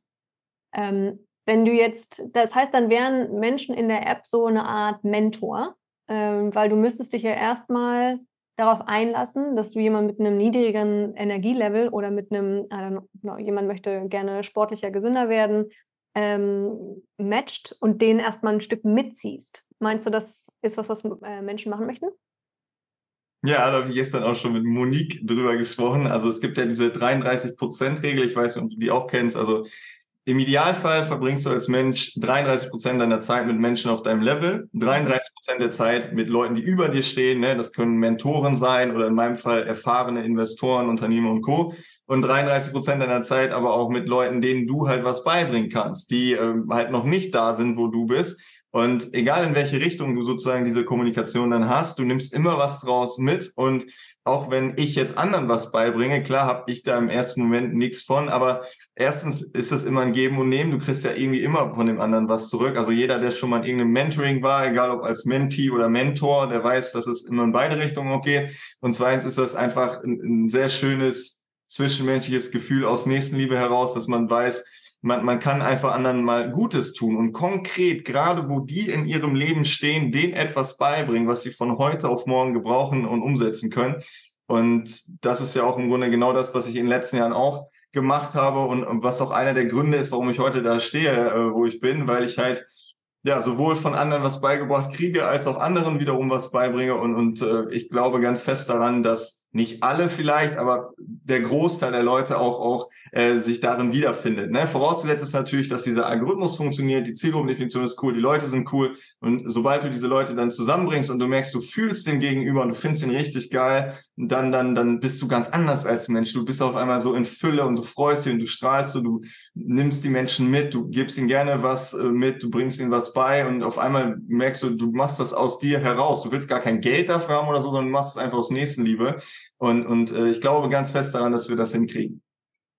Ähm, wenn du jetzt, das heißt, dann wären Menschen in der App so eine Art Mentor, ähm, weil du müsstest dich ja erstmal darauf einlassen, dass du jemanden mit einem niedrigeren Energielevel oder mit einem, äh, jemand möchte gerne sportlicher, gesünder werden, ähm, matcht und den erstmal ein Stück mitziehst. Meinst du, das ist was, was äh, Menschen machen möchten? Ja, da habe ich gestern auch schon mit Monique drüber gesprochen. Also es gibt ja diese 33-Prozent-Regel, ich weiß nicht, ob du die auch kennst. Also im Idealfall verbringst du als Mensch 33 Prozent deiner Zeit mit Menschen auf deinem Level, 33 Prozent der Zeit mit Leuten, die über dir stehen. Ne? Das können Mentoren sein oder in meinem Fall erfahrene Investoren, Unternehmer und Co. Und 33 Prozent deiner Zeit aber auch mit Leuten, denen du halt was beibringen kannst, die ähm, halt noch nicht da sind, wo du bist. Und egal in welche Richtung du sozusagen diese Kommunikation dann hast, du nimmst immer was draus mit und auch wenn ich jetzt anderen was beibringe, klar habe ich da im ersten Moment nichts von, aber erstens ist es immer ein Geben und Nehmen. Du kriegst ja irgendwie immer von dem anderen was zurück. Also jeder, der schon mal in irgendeinem Mentoring war, egal ob als Mentee oder Mentor, der weiß, dass es immer in beide Richtungen auch geht. Und zweitens ist das einfach ein, ein sehr schönes zwischenmenschliches Gefühl aus Nächstenliebe heraus, dass man weiß, man, man kann einfach anderen mal Gutes tun und konkret, gerade wo die in ihrem Leben stehen, denen etwas beibringen, was sie von heute auf morgen gebrauchen und umsetzen können. Und das ist ja auch im Grunde genau das, was ich in den letzten Jahren auch gemacht habe und, und was auch einer der Gründe ist, warum ich heute da stehe, äh, wo ich bin, weil ich halt ja sowohl von anderen was beigebracht kriege, als auch anderen wiederum was beibringe. Und, und äh, ich glaube ganz fest daran, dass nicht alle vielleicht, aber der Großteil der Leute auch, auch äh, sich darin wiederfindet. Ne? Vorausgesetzt ist natürlich, dass dieser Algorithmus funktioniert, die Zielgruppendefinition ist cool, die Leute sind cool und sobald du diese Leute dann zusammenbringst und du merkst, du fühlst den Gegenüber und du findest ihn richtig geil, dann, dann, dann bist du ganz anders als Mensch. Du bist auf einmal so in Fülle und du freust dich und du strahlst und du nimmst die Menschen mit, du gibst ihnen gerne was äh, mit, du bringst ihnen was bei und auf einmal merkst du, du machst das aus dir heraus. Du willst gar kein Geld dafür haben oder so, sondern du machst es einfach aus Nächstenliebe. Und, und äh, ich glaube ganz fest daran, dass wir das hinkriegen.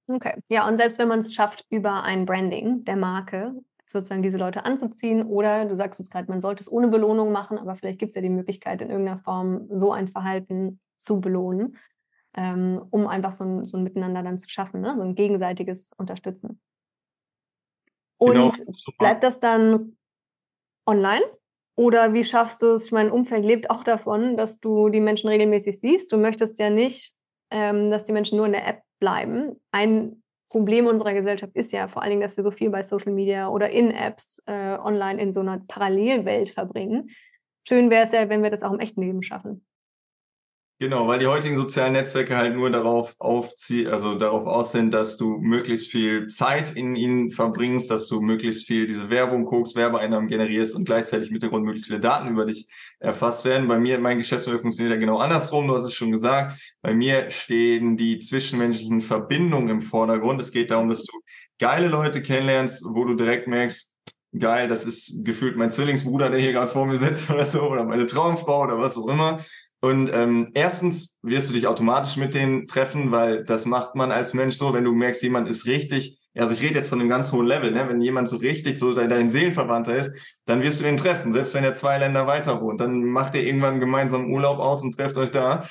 Okay, ja, und selbst wenn man es schafft, über ein Branding der Marke sozusagen diese Leute anzuziehen, oder du sagst jetzt gerade, man sollte es ohne Belohnung machen, aber vielleicht gibt es ja die Möglichkeit, in irgendeiner Form so ein Verhalten zu belohnen, ähm, um einfach so ein, so ein Miteinander dann zu schaffen, ne? so ein gegenseitiges Unterstützen. Und genau. bleibt das dann online? Oder wie schaffst du es? Mein Umfeld lebt auch davon, dass du die Menschen regelmäßig siehst. Du möchtest ja nicht, ähm, dass die Menschen nur in der App bleiben. Ein Problem unserer Gesellschaft ist ja vor allen Dingen, dass wir so viel bei Social Media oder in Apps äh, online in so einer Parallelwelt verbringen. Schön wäre es ja, wenn wir das auch im echten Leben schaffen. Genau, weil die heutigen sozialen Netzwerke halt nur darauf aufziehen, also darauf aus sind, dass du möglichst viel Zeit in ihnen verbringst, dass du möglichst viel diese Werbung guckst, Werbeeinnahmen generierst und gleichzeitig im Hintergrund möglichst viele Daten über dich erfasst werden. Bei mir, mein Geschäftsmodell funktioniert ja genau andersrum, du hast es schon gesagt. Bei mir stehen die zwischenmenschlichen Verbindungen im Vordergrund. Es geht darum, dass du geile Leute kennenlernst, wo du direkt merkst, geil, das ist gefühlt mein Zwillingsbruder, der hier gerade vor mir sitzt oder so, oder meine Traumfrau oder was auch immer. Und ähm, erstens wirst du dich automatisch mit denen treffen, weil das macht man als Mensch so, wenn du merkst, jemand ist richtig, also ich rede jetzt von einem ganz hohen Level, ne? wenn jemand so richtig so dein, dein Seelenverwandter ist, dann wirst du den treffen, selbst wenn er zwei Länder weiter wohnt. Dann macht ihr irgendwann gemeinsam Urlaub aus und trefft euch da.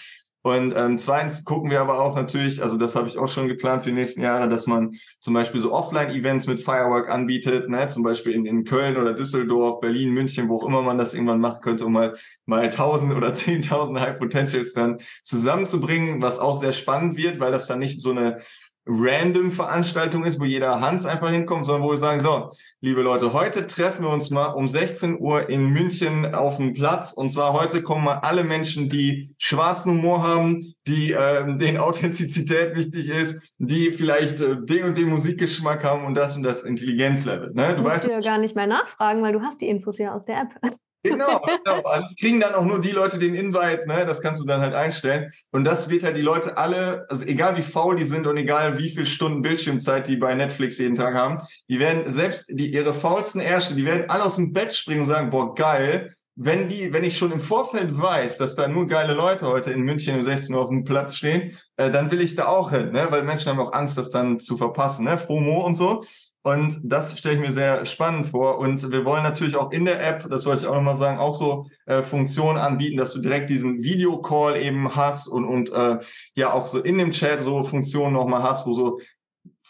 Und ähm, zweitens gucken wir aber auch natürlich, also das habe ich auch schon geplant für die nächsten Jahre, dass man zum Beispiel so Offline-Events mit Firework anbietet, ne? zum Beispiel in, in Köln oder Düsseldorf, Berlin, München, wo auch immer man das irgendwann machen könnte, um mal mal tausend oder zehntausend High Potentials dann zusammenzubringen, was auch sehr spannend wird, weil das dann nicht so eine random Veranstaltung ist, wo jeder Hans einfach hinkommt, sondern wo wir sagen, so, liebe Leute, heute treffen wir uns mal um 16 Uhr in München auf dem Platz. Und zwar heute kommen mal alle Menschen, die schwarzen Humor haben, die äh, denen Authentizität wichtig ist, die vielleicht äh, den und den Musikgeschmack haben und das und das Intelligenzlevel. Ne? Du, du weißt ja gar nicht mehr nachfragen, weil du hast die Infos ja aus der App. Genau, genau. Also es kriegen dann auch nur die Leute den Invite, ne? Das kannst du dann halt einstellen. Und das wird halt die Leute alle, also egal wie faul die sind und egal wie viel Stunden Bildschirmzeit die bei Netflix jeden Tag haben, die werden selbst die ihre faulsten Ärsche, die werden alle aus dem Bett springen und sagen, boah, geil. Wenn die, wenn ich schon im Vorfeld weiß, dass da nur geile Leute heute in München um 16 Uhr auf dem Platz stehen, äh, dann will ich da auch hin, ne? Weil Menschen haben auch Angst, das dann zu verpassen, ne? FOMO und so. Und das stelle ich mir sehr spannend vor. Und wir wollen natürlich auch in der App, das wollte ich auch nochmal sagen, auch so äh, Funktionen anbieten, dass du direkt diesen Videocall eben hast und, und äh, ja auch so in dem Chat so Funktionen nochmal hast, wo so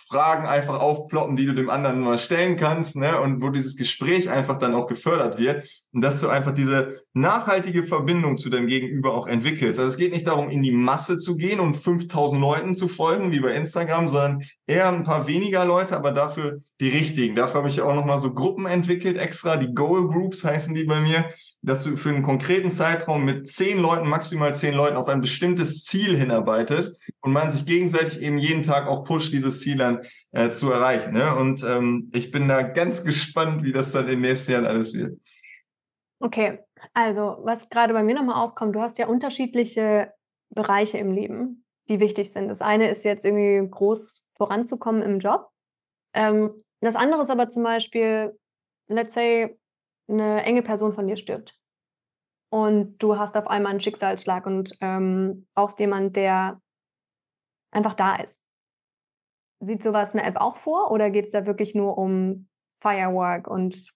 Fragen einfach aufploppen, die du dem anderen mal stellen kannst, ne? Und wo dieses Gespräch einfach dann auch gefördert wird und dass du einfach diese nachhaltige Verbindung zu deinem Gegenüber auch entwickelst. Also es geht nicht darum, in die Masse zu gehen und 5000 Leuten zu folgen, wie bei Instagram, sondern eher ein paar weniger Leute, aber dafür die richtigen. Dafür habe ich auch nochmal so Gruppen entwickelt extra, die Goal Groups heißen die bei mir, dass du für einen konkreten Zeitraum mit zehn Leuten, maximal zehn Leuten auf ein bestimmtes Ziel hinarbeitest und man sich gegenseitig eben jeden Tag auch pusht, dieses Ziel dann äh, zu erreichen. Ne? Und ähm, ich bin da ganz gespannt, wie das dann in den nächsten Jahren alles wird. Okay, also was gerade bei mir nochmal aufkommt, du hast ja unterschiedliche Bereiche im Leben, die wichtig sind. Das eine ist jetzt irgendwie groß voranzukommen im Job. Ähm, das andere ist aber zum Beispiel, let's say, eine enge Person von dir stirbt. Und du hast auf einmal einen Schicksalsschlag und ähm, brauchst jemanden, der einfach da ist. Sieht sowas eine App auch vor oder geht es da wirklich nur um Firework und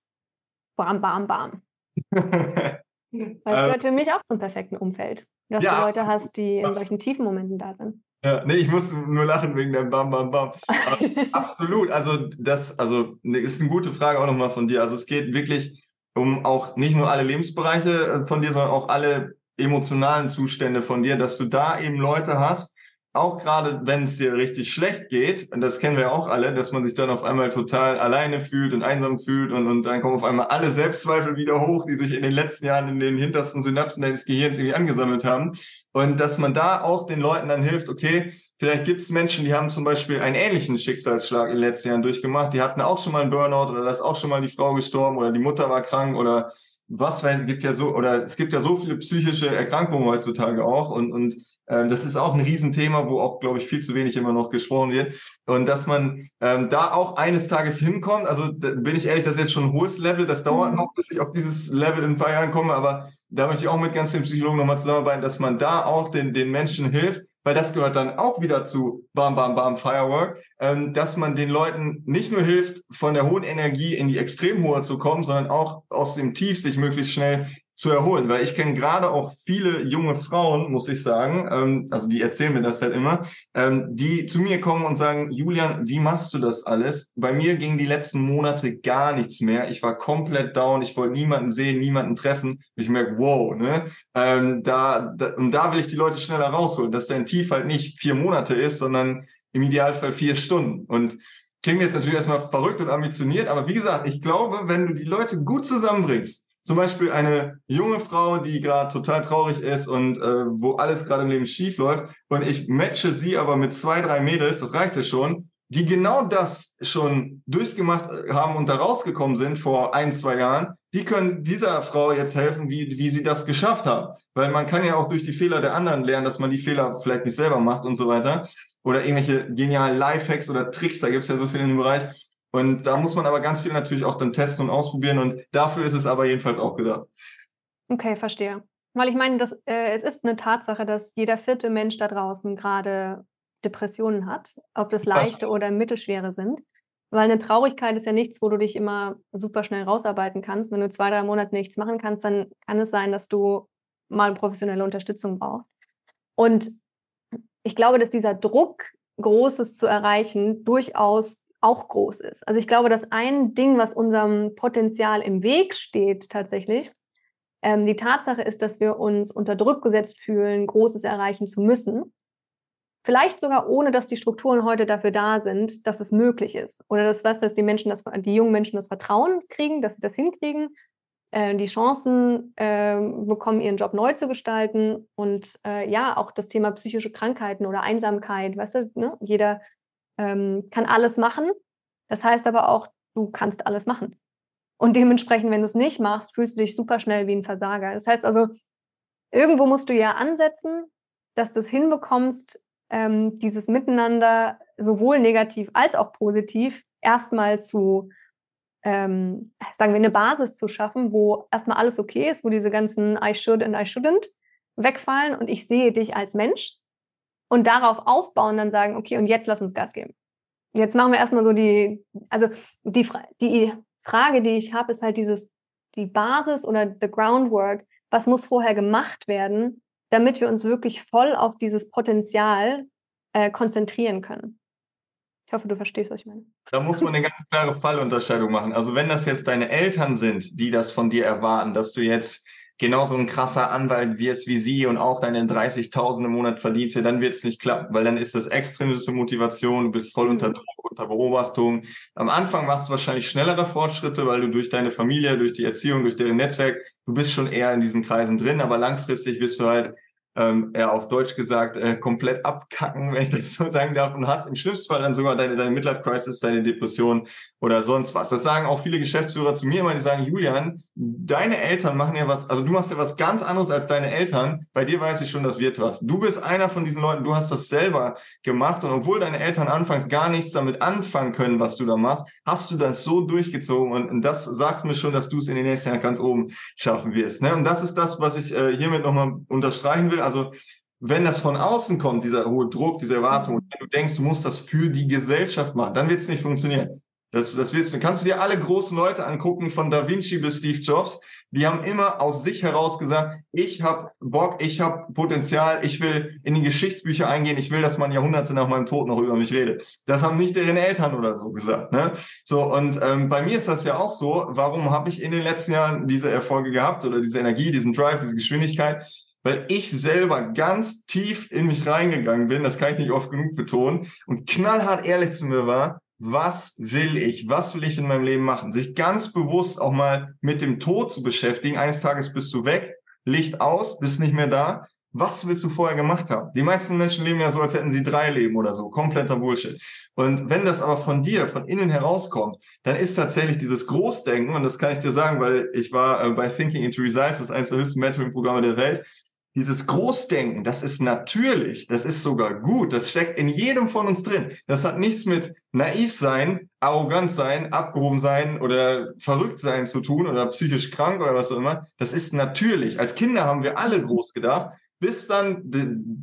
bam, bam, bam? Weil es gehört für mich auch zum perfekten Umfeld. Dass ja, du Leute absolut. hast, die in solchen tiefen Momenten da sind. Ja, nee, ich muss nur lachen wegen dem Bam, Bam, Bam. absolut. Also, das, also, ne, ist eine gute Frage auch nochmal von dir. Also, es geht wirklich um auch nicht nur alle Lebensbereiche äh, von dir, sondern auch alle emotionalen Zustände von dir, dass du da eben Leute hast, auch gerade wenn es dir richtig schlecht geht, und das kennen wir auch alle, dass man sich dann auf einmal total alleine fühlt und einsam fühlt und, und dann kommen auf einmal alle Selbstzweifel wieder hoch, die sich in den letzten Jahren in den hintersten Synapsen deines Gehirns irgendwie angesammelt haben. Und dass man da auch den Leuten dann hilft, okay, vielleicht gibt es Menschen, die haben zum Beispiel einen ähnlichen Schicksalsschlag in den letzten Jahren durchgemacht, die hatten auch schon mal einen Burnout oder da ist auch schon mal die Frau gestorben oder die Mutter war krank oder was, weil es gibt ja so, oder es gibt ja so viele psychische Erkrankungen heutzutage auch und, und ähm, das ist auch ein Riesenthema, wo auch, glaube ich, viel zu wenig immer noch gesprochen wird. Und dass man ähm, da auch eines Tages hinkommt, also bin ich ehrlich, das ist jetzt schon ein hohes Level, das dauert mhm. noch, bis ich auf dieses Level in ein paar Jahren komme, aber da möchte ich auch mit ganz vielen Psychologen nochmal zusammenarbeiten, dass man da auch den, den Menschen hilft, weil das gehört dann auch wieder zu Bam, Bam, Bam, Firework, ähm, dass man den Leuten nicht nur hilft, von der hohen Energie in die extrem hohe zu kommen, sondern auch aus dem Tief sich möglichst schnell zu erholen, weil ich kenne gerade auch viele junge Frauen, muss ich sagen, ähm, also die erzählen mir das halt immer, ähm, die zu mir kommen und sagen, Julian, wie machst du das alles? Bei mir ging die letzten Monate gar nichts mehr. Ich war komplett down, ich wollte niemanden sehen, niemanden treffen. Ich merke, wow, ne? Ähm, da, da, und da will ich die Leute schneller rausholen, dass dein Tief halt nicht vier Monate ist, sondern im Idealfall vier Stunden. Und klingt jetzt natürlich erstmal verrückt und ambitioniert, aber wie gesagt, ich glaube, wenn du die Leute gut zusammenbringst, zum Beispiel eine junge Frau, die gerade total traurig ist und äh, wo alles gerade im Leben schief läuft und ich matche sie aber mit zwei, drei Mädels, das reicht ja schon, die genau das schon durchgemacht äh, haben und da rausgekommen sind vor ein, zwei Jahren, die können dieser Frau jetzt helfen, wie, wie sie das geschafft haben. Weil man kann ja auch durch die Fehler der anderen lernen, dass man die Fehler vielleicht nicht selber macht und so weiter. Oder irgendwelche genialen Lifehacks oder Tricks, da gibt es ja so viel in dem Bereich. Und da muss man aber ganz viel natürlich auch dann testen und ausprobieren und dafür ist es aber jedenfalls auch gedacht. Okay, verstehe. Weil ich meine, das, äh, es ist eine Tatsache, dass jeder vierte Mensch da draußen gerade Depressionen hat, ob das leichte oder mittelschwere sind. Weil eine Traurigkeit ist ja nichts, wo du dich immer super schnell rausarbeiten kannst. Wenn du zwei, drei Monate nichts machen kannst, dann kann es sein, dass du mal professionelle Unterstützung brauchst. Und ich glaube, dass dieser Druck, Großes zu erreichen, durchaus auch groß ist. Also ich glaube, dass ein Ding, was unserem Potenzial im Weg steht tatsächlich, ähm, die Tatsache ist, dass wir uns unter Druck gesetzt fühlen, Großes erreichen zu müssen. Vielleicht sogar ohne, dass die Strukturen heute dafür da sind, dass es möglich ist. Oder dass, was, dass die Menschen, das, die jungen Menschen das Vertrauen kriegen, dass sie das hinkriegen, äh, die Chancen äh, bekommen, ihren Job neu zu gestalten. Und äh, ja, auch das Thema psychische Krankheiten oder Einsamkeit, weißt du, ne? jeder ähm, kann alles machen. Das heißt aber auch, du kannst alles machen. Und dementsprechend, wenn du es nicht machst, fühlst du dich super schnell wie ein Versager. Das heißt also, irgendwo musst du ja ansetzen, dass du es hinbekommst, ähm, dieses Miteinander sowohl negativ als auch positiv erstmal zu, ähm, sagen wir, eine Basis zu schaffen, wo erstmal alles okay ist, wo diese ganzen I should and I shouldn't wegfallen und ich sehe dich als Mensch und darauf aufbauen, dann sagen, okay, und jetzt lass uns Gas geben. Jetzt machen wir erstmal so die, also die, die Frage, die ich habe, ist halt dieses, die Basis oder the groundwork, was muss vorher gemacht werden, damit wir uns wirklich voll auf dieses Potenzial äh, konzentrieren können. Ich hoffe, du verstehst, was ich meine. Da muss man eine ganz klare Fallunterscheidung machen. Also wenn das jetzt deine Eltern sind, die das von dir erwarten, dass du jetzt genauso ein krasser Anwalt wirst wie sie und auch deine 30.000 im Monat verdienst, ja, dann wird es nicht klappen, weil dann ist das extrinsische Motivation, du bist voll unter mhm. Druck unter Beobachtung. Am Anfang machst du wahrscheinlich schnellere Fortschritte, weil du durch deine Familie, durch die Erziehung, durch deren Netzwerk, du bist schon eher in diesen Kreisen drin, aber langfristig wirst du halt ähm, ja, auf Deutsch gesagt, äh, komplett abkacken, wenn ich das so sagen darf, und hast im schlimmsten Fall dann sogar deine, deine Midlife-Crisis, deine Depression oder sonst was. Das sagen auch viele Geschäftsführer zu mir immer, die sagen, Julian, deine Eltern machen ja was, also du machst ja was ganz anderes als deine Eltern, bei dir weiß ich schon, das wird was. Du bist einer von diesen Leuten, du hast das selber gemacht und obwohl deine Eltern anfangs gar nichts damit anfangen können, was du da machst, hast du das so durchgezogen und, und das sagt mir schon, dass du es in den nächsten Jahren ganz oben schaffen wirst. Ne? Und das ist das, was ich äh, hiermit nochmal unterstreichen will. Also wenn das von außen kommt, dieser hohe Druck, diese Erwartung, und wenn du denkst, du musst das für die Gesellschaft machen, dann wird es nicht funktionieren. Das, das willst du. Kannst du dir alle großen Leute angucken, von Da Vinci bis Steve Jobs, die haben immer aus sich heraus gesagt, ich habe Bock, ich habe Potenzial, ich will in die Geschichtsbücher eingehen, ich will, dass man Jahrhunderte nach meinem Tod noch über mich redet. Das haben nicht deren Eltern oder so gesagt. Ne? So, und ähm, bei mir ist das ja auch so, warum habe ich in den letzten Jahren diese Erfolge gehabt oder diese Energie, diesen Drive, diese Geschwindigkeit? Weil ich selber ganz tief in mich reingegangen bin, das kann ich nicht oft genug betonen, und knallhart ehrlich zu mir war, was will ich, was will ich in meinem Leben machen, sich ganz bewusst auch mal mit dem Tod zu beschäftigen. Eines Tages bist du weg, Licht aus, bist nicht mehr da. Was willst du vorher gemacht haben? Die meisten Menschen leben ja so, als hätten sie drei Leben oder so. Kompletter Bullshit. Und wenn das aber von dir, von innen herauskommt, dann ist tatsächlich dieses Großdenken, und das kann ich dir sagen, weil ich war äh, bei Thinking into Results, das ist eines der höchsten Mentoring-Programme der Welt, dieses Großdenken, das ist natürlich, das ist sogar gut, das steckt in jedem von uns drin. Das hat nichts mit naiv sein, arrogant sein, abgehoben sein oder verrückt sein zu tun oder psychisch krank oder was auch immer. Das ist natürlich. Als Kinder haben wir alle groß gedacht bis dann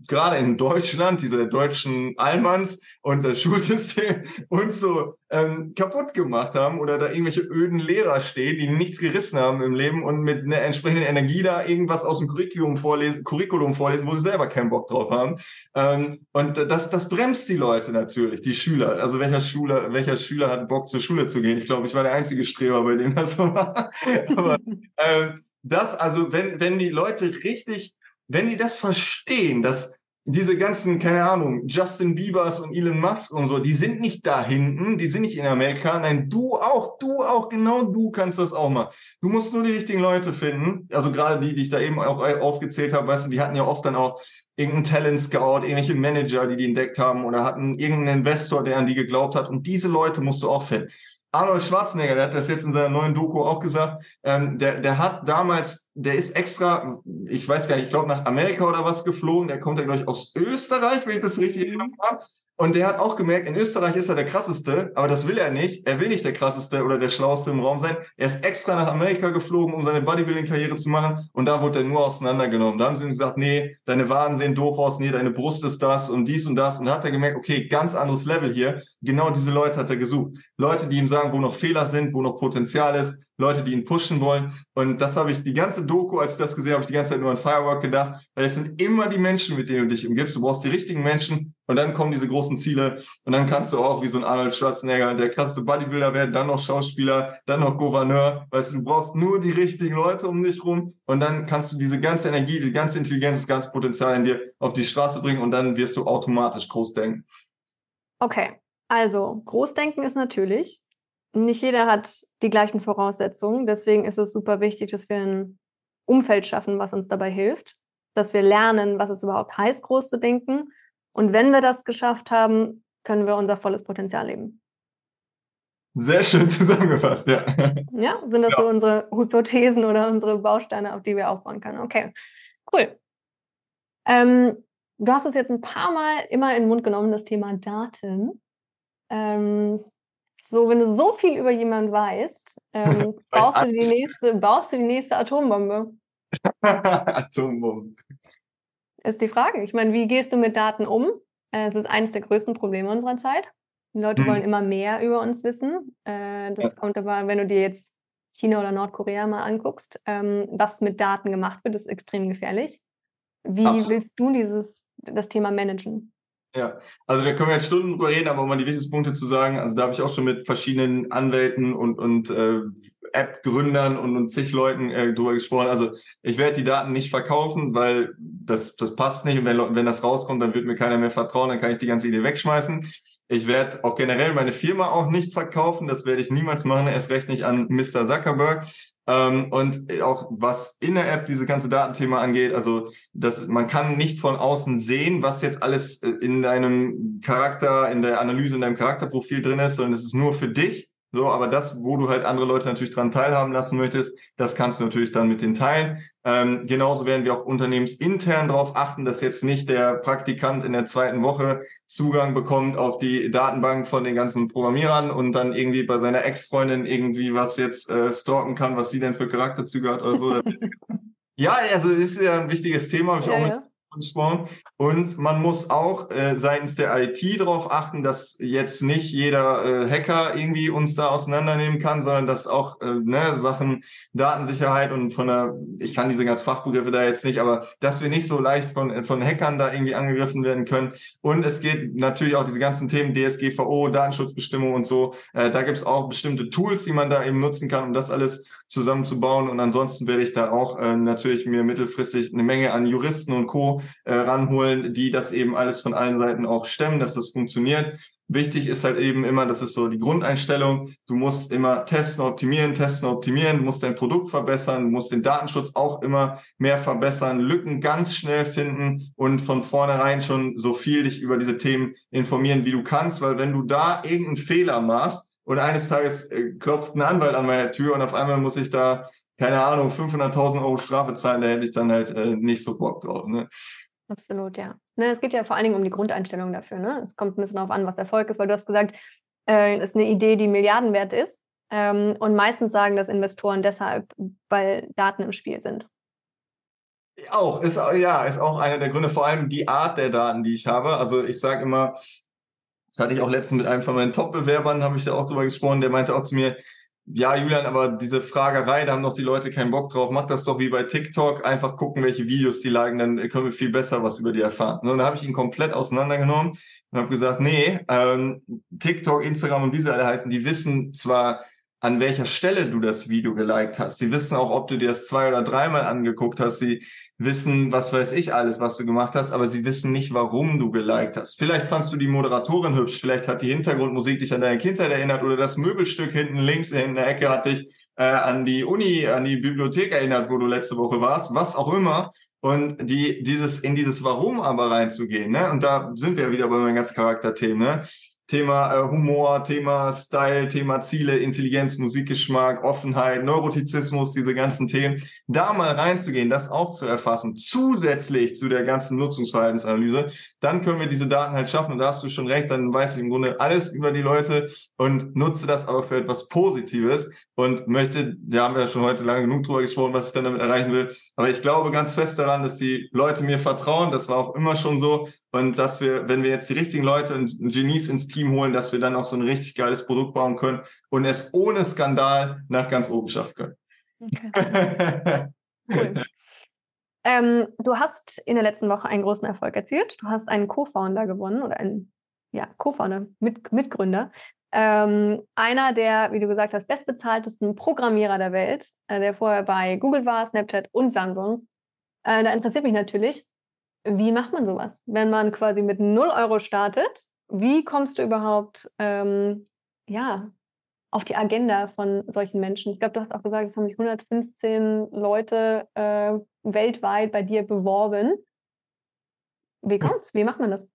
gerade in Deutschland diese deutschen Allmanns und das Schulsystem uns so ähm, kaputt gemacht haben oder da irgendwelche öden Lehrer stehen, die nichts gerissen haben im Leben und mit einer entsprechenden Energie da irgendwas aus dem Curriculum vorlesen, Curriculum vorlesen, wo sie selber keinen Bock drauf haben. Ähm, und das, das bremst die Leute natürlich, die Schüler. Also welcher Schüler, welcher Schüler hat Bock zur Schule zu gehen? Ich glaube, ich war der einzige Streber, bei dem das so war. Aber ähm, das, also wenn, wenn die Leute richtig wenn die das verstehen, dass diese ganzen, keine Ahnung, Justin Biebers und Elon Musk und so, die sind nicht da hinten, die sind nicht in Amerika. Nein, du auch, du auch, genau du kannst das auch mal. Du musst nur die richtigen Leute finden. Also gerade die, die ich da eben auch aufgezählt habe, weißt du, die hatten ja oft dann auch irgendeinen Talent Scout, irgendwelche Manager, die die entdeckt haben oder hatten irgendeinen Investor, der an die geglaubt hat. Und diese Leute musst du auch finden. Arnold Schwarzenegger, der hat das jetzt in seiner neuen Doku auch gesagt, ähm, der, der hat damals, der ist extra, ich weiß gar nicht, ich glaube nach Amerika oder was geflogen, der kommt ja, glaube ich, aus Österreich, wenn ich das richtig erinnere. Und der hat auch gemerkt, in Österreich ist er der krasseste, aber das will er nicht. Er will nicht der krasseste oder der schlauste im Raum sein. Er ist extra nach Amerika geflogen, um seine Bodybuilding-Karriere zu machen. Und da wurde er nur auseinandergenommen. Da haben sie ihm gesagt, nee, deine Waden sehen doof aus, nee, deine Brust ist das und dies und das. Und da hat er gemerkt, okay, ganz anderes Level hier. Genau diese Leute hat er gesucht. Leute, die ihm sagen, wo noch Fehler sind, wo noch Potenzial ist, Leute, die ihn pushen wollen. Und das habe ich die ganze Doku, als ich das gesehen habe, ich die ganze Zeit nur an Firework gedacht, weil es sind immer die Menschen, mit denen du dich umgibst. Du brauchst die richtigen Menschen und dann kommen diese großen Ziele und dann kannst du auch wie so ein Arnold Schwarzenegger, der krasseste Bodybuilder werden, dann noch Schauspieler, dann noch Gouverneur. Weißt du, du brauchst nur die richtigen Leute um dich rum und dann kannst du diese ganze Energie, die ganze Intelligenz, das ganze Potenzial in dir auf die Straße bringen und dann wirst du automatisch groß denken. Okay, also Großdenken ist natürlich nicht jeder hat die gleichen Voraussetzungen. Deswegen ist es super wichtig, dass wir ein Umfeld schaffen, was uns dabei hilft, dass wir lernen, was es überhaupt heißt, groß zu denken. Und wenn wir das geschafft haben, können wir unser volles Potenzial leben. Sehr schön zusammengefasst, ja. Ja, sind das ja. so unsere Hypothesen oder unsere Bausteine, auf die wir aufbauen können? Okay, cool. Ähm, du hast es jetzt ein paar Mal immer in den Mund genommen, das Thema Daten. Ähm, so, wenn du so viel über jemanden weißt, ähm, brauchst, du die nächste, brauchst du die nächste Atombombe. Atombombe. Ist die Frage. Ich meine, wie gehst du mit Daten um? Äh, es ist eines der größten Probleme unserer Zeit. Die Leute hm. wollen immer mehr über uns wissen. Äh, das ja. kommt aber, wenn du dir jetzt China oder Nordkorea mal anguckst, ähm, was mit Daten gemacht wird, ist extrem gefährlich. Wie Absolut. willst du dieses, das Thema managen? Ja, also da können wir jetzt Stunden drüber reden, aber um mal die wichtigsten Punkte zu sagen, also da habe ich auch schon mit verschiedenen Anwälten und, und äh, App-Gründern und, und zig Leuten äh, drüber gesprochen. Also ich werde die Daten nicht verkaufen, weil das, das passt nicht. Und wenn, wenn das rauskommt, dann wird mir keiner mehr vertrauen, dann kann ich die ganze Idee wegschmeißen. Ich werde auch generell meine Firma auch nicht verkaufen. Das werde ich niemals machen, erst recht nicht an Mr. Zuckerberg. Ähm, und auch was in der App diese ganze Datenthema angeht, also dass man kann nicht von außen sehen, was jetzt alles äh, in deinem Charakter, in der Analyse, in deinem Charakterprofil drin ist, sondern es ist nur für dich. So, aber das, wo du halt andere Leute natürlich dran teilhaben lassen möchtest, das kannst du natürlich dann mit denen teilen. Ähm, genauso werden wir auch unternehmensintern darauf achten, dass jetzt nicht der Praktikant in der zweiten Woche Zugang bekommt auf die Datenbank von den ganzen Programmierern und dann irgendwie bei seiner Ex-Freundin irgendwie was jetzt äh, stalken kann, was sie denn für Charakterzüge hat oder so. ja, also ist ja ein wichtiges Thema, habe ich ja, auch mit ja angesprochen. Und man muss auch äh, seitens der IT darauf achten, dass jetzt nicht jeder äh, Hacker irgendwie uns da auseinandernehmen kann, sondern dass auch äh, ne, Sachen Datensicherheit und von der, ich kann diese ganzen Fachbegriffe da jetzt nicht, aber dass wir nicht so leicht von, von Hackern da irgendwie angegriffen werden können. Und es geht natürlich auch diese ganzen Themen DSGVO, Datenschutzbestimmungen und so. Äh, da gibt es auch bestimmte Tools, die man da eben nutzen kann, um das alles zusammenzubauen. Und ansonsten werde ich da auch äh, natürlich mir mittelfristig eine Menge an Juristen und Co. Äh, ranholen, die das eben alles von allen Seiten auch stemmen, dass das funktioniert. Wichtig ist halt eben immer, das ist so die Grundeinstellung. Du musst immer testen, optimieren, testen, optimieren, musst dein Produkt verbessern, musst den Datenschutz auch immer mehr verbessern, Lücken ganz schnell finden und von vornherein schon so viel dich über diese Themen informieren, wie du kannst, weil wenn du da irgendeinen Fehler machst, und eines Tages äh, klopft ein Anwalt an meiner Tür und auf einmal muss ich da, keine Ahnung, 500.000 Euro Strafe zahlen, da hätte ich dann halt äh, nicht so Bock drauf. Ne? Absolut, ja. Ne, es geht ja vor allen Dingen um die Grundeinstellung dafür. Ne? Es kommt ein bisschen darauf an, was Erfolg ist, weil du hast gesagt, äh, ist eine Idee, die Milliardenwert ist. Ähm, und meistens sagen das Investoren deshalb, weil Daten im Spiel sind. Auch, ist, ja, ist auch einer der Gründe, vor allem die Art der Daten, die ich habe. Also ich sage immer, das hatte ich auch letztens mit einem von meinen Top-Bewerbern, habe ich da auch drüber gesprochen, der meinte auch zu mir, ja, Julian, aber diese Fragerei, da haben doch die Leute keinen Bock drauf. Mach das doch wie bei TikTok, einfach gucken, welche Videos die liken, dann können wir viel besser was über die erfahren. Und dann habe ich ihn komplett auseinandergenommen und habe gesagt, nee, ähm, TikTok, Instagram und wie sie alle heißen, die wissen zwar, an welcher Stelle du das Video geliked hast. Sie wissen auch, ob du dir das zwei oder dreimal angeguckt hast. Sie wissen, was weiß ich alles, was du gemacht hast, aber sie wissen nicht, warum du geliked hast. Vielleicht fandst du die Moderatorin hübsch, vielleicht hat die Hintergrundmusik dich an deine Kindheit erinnert oder das Möbelstück hinten links in der Ecke hat dich äh, an die Uni, an die Bibliothek erinnert, wo du letzte Woche warst, was auch immer. Und die, dieses, in dieses Warum aber reinzugehen, ne? Und da sind wir wieder bei meinen ganzen Charakterthemen, ne? Thema äh, Humor, Thema Style, Thema Ziele, Intelligenz, Musikgeschmack, Offenheit, Neurotizismus, diese ganzen Themen, da mal reinzugehen, das auch zu erfassen, zusätzlich zu der ganzen Nutzungsverhaltensanalyse, dann können wir diese Daten halt schaffen. Und da hast du schon recht, dann weiß ich im Grunde alles über die Leute und nutze das aber für etwas Positives und möchte, wir haben ja schon heute lange genug drüber gesprochen, was ich dann damit erreichen will. Aber ich glaube ganz fest daran, dass die Leute mir vertrauen. Das war auch immer schon so. Und dass wir, wenn wir jetzt die richtigen Leute und Genies ins Team holen, dass wir dann auch so ein richtig geiles Produkt bauen können und es ohne Skandal nach ganz oben schaffen können. Okay. ähm, du hast in der letzten Woche einen großen Erfolg erzielt. Du hast einen Co-Founder gewonnen oder einen ja, Co-Founder, Mit Mitgründer. Ähm, einer der, wie du gesagt hast, bestbezahltesten Programmierer der Welt, äh, der vorher bei Google war, Snapchat und Samsung. Äh, da interessiert mich natürlich, wie macht man sowas? Wenn man quasi mit 0 Euro startet, wie kommst du überhaupt ähm, ja, auf die Agenda von solchen Menschen? Ich glaube, du hast auch gesagt, es haben sich 115 Leute äh, weltweit bei dir beworben. Wie kommt's? Wie macht man das?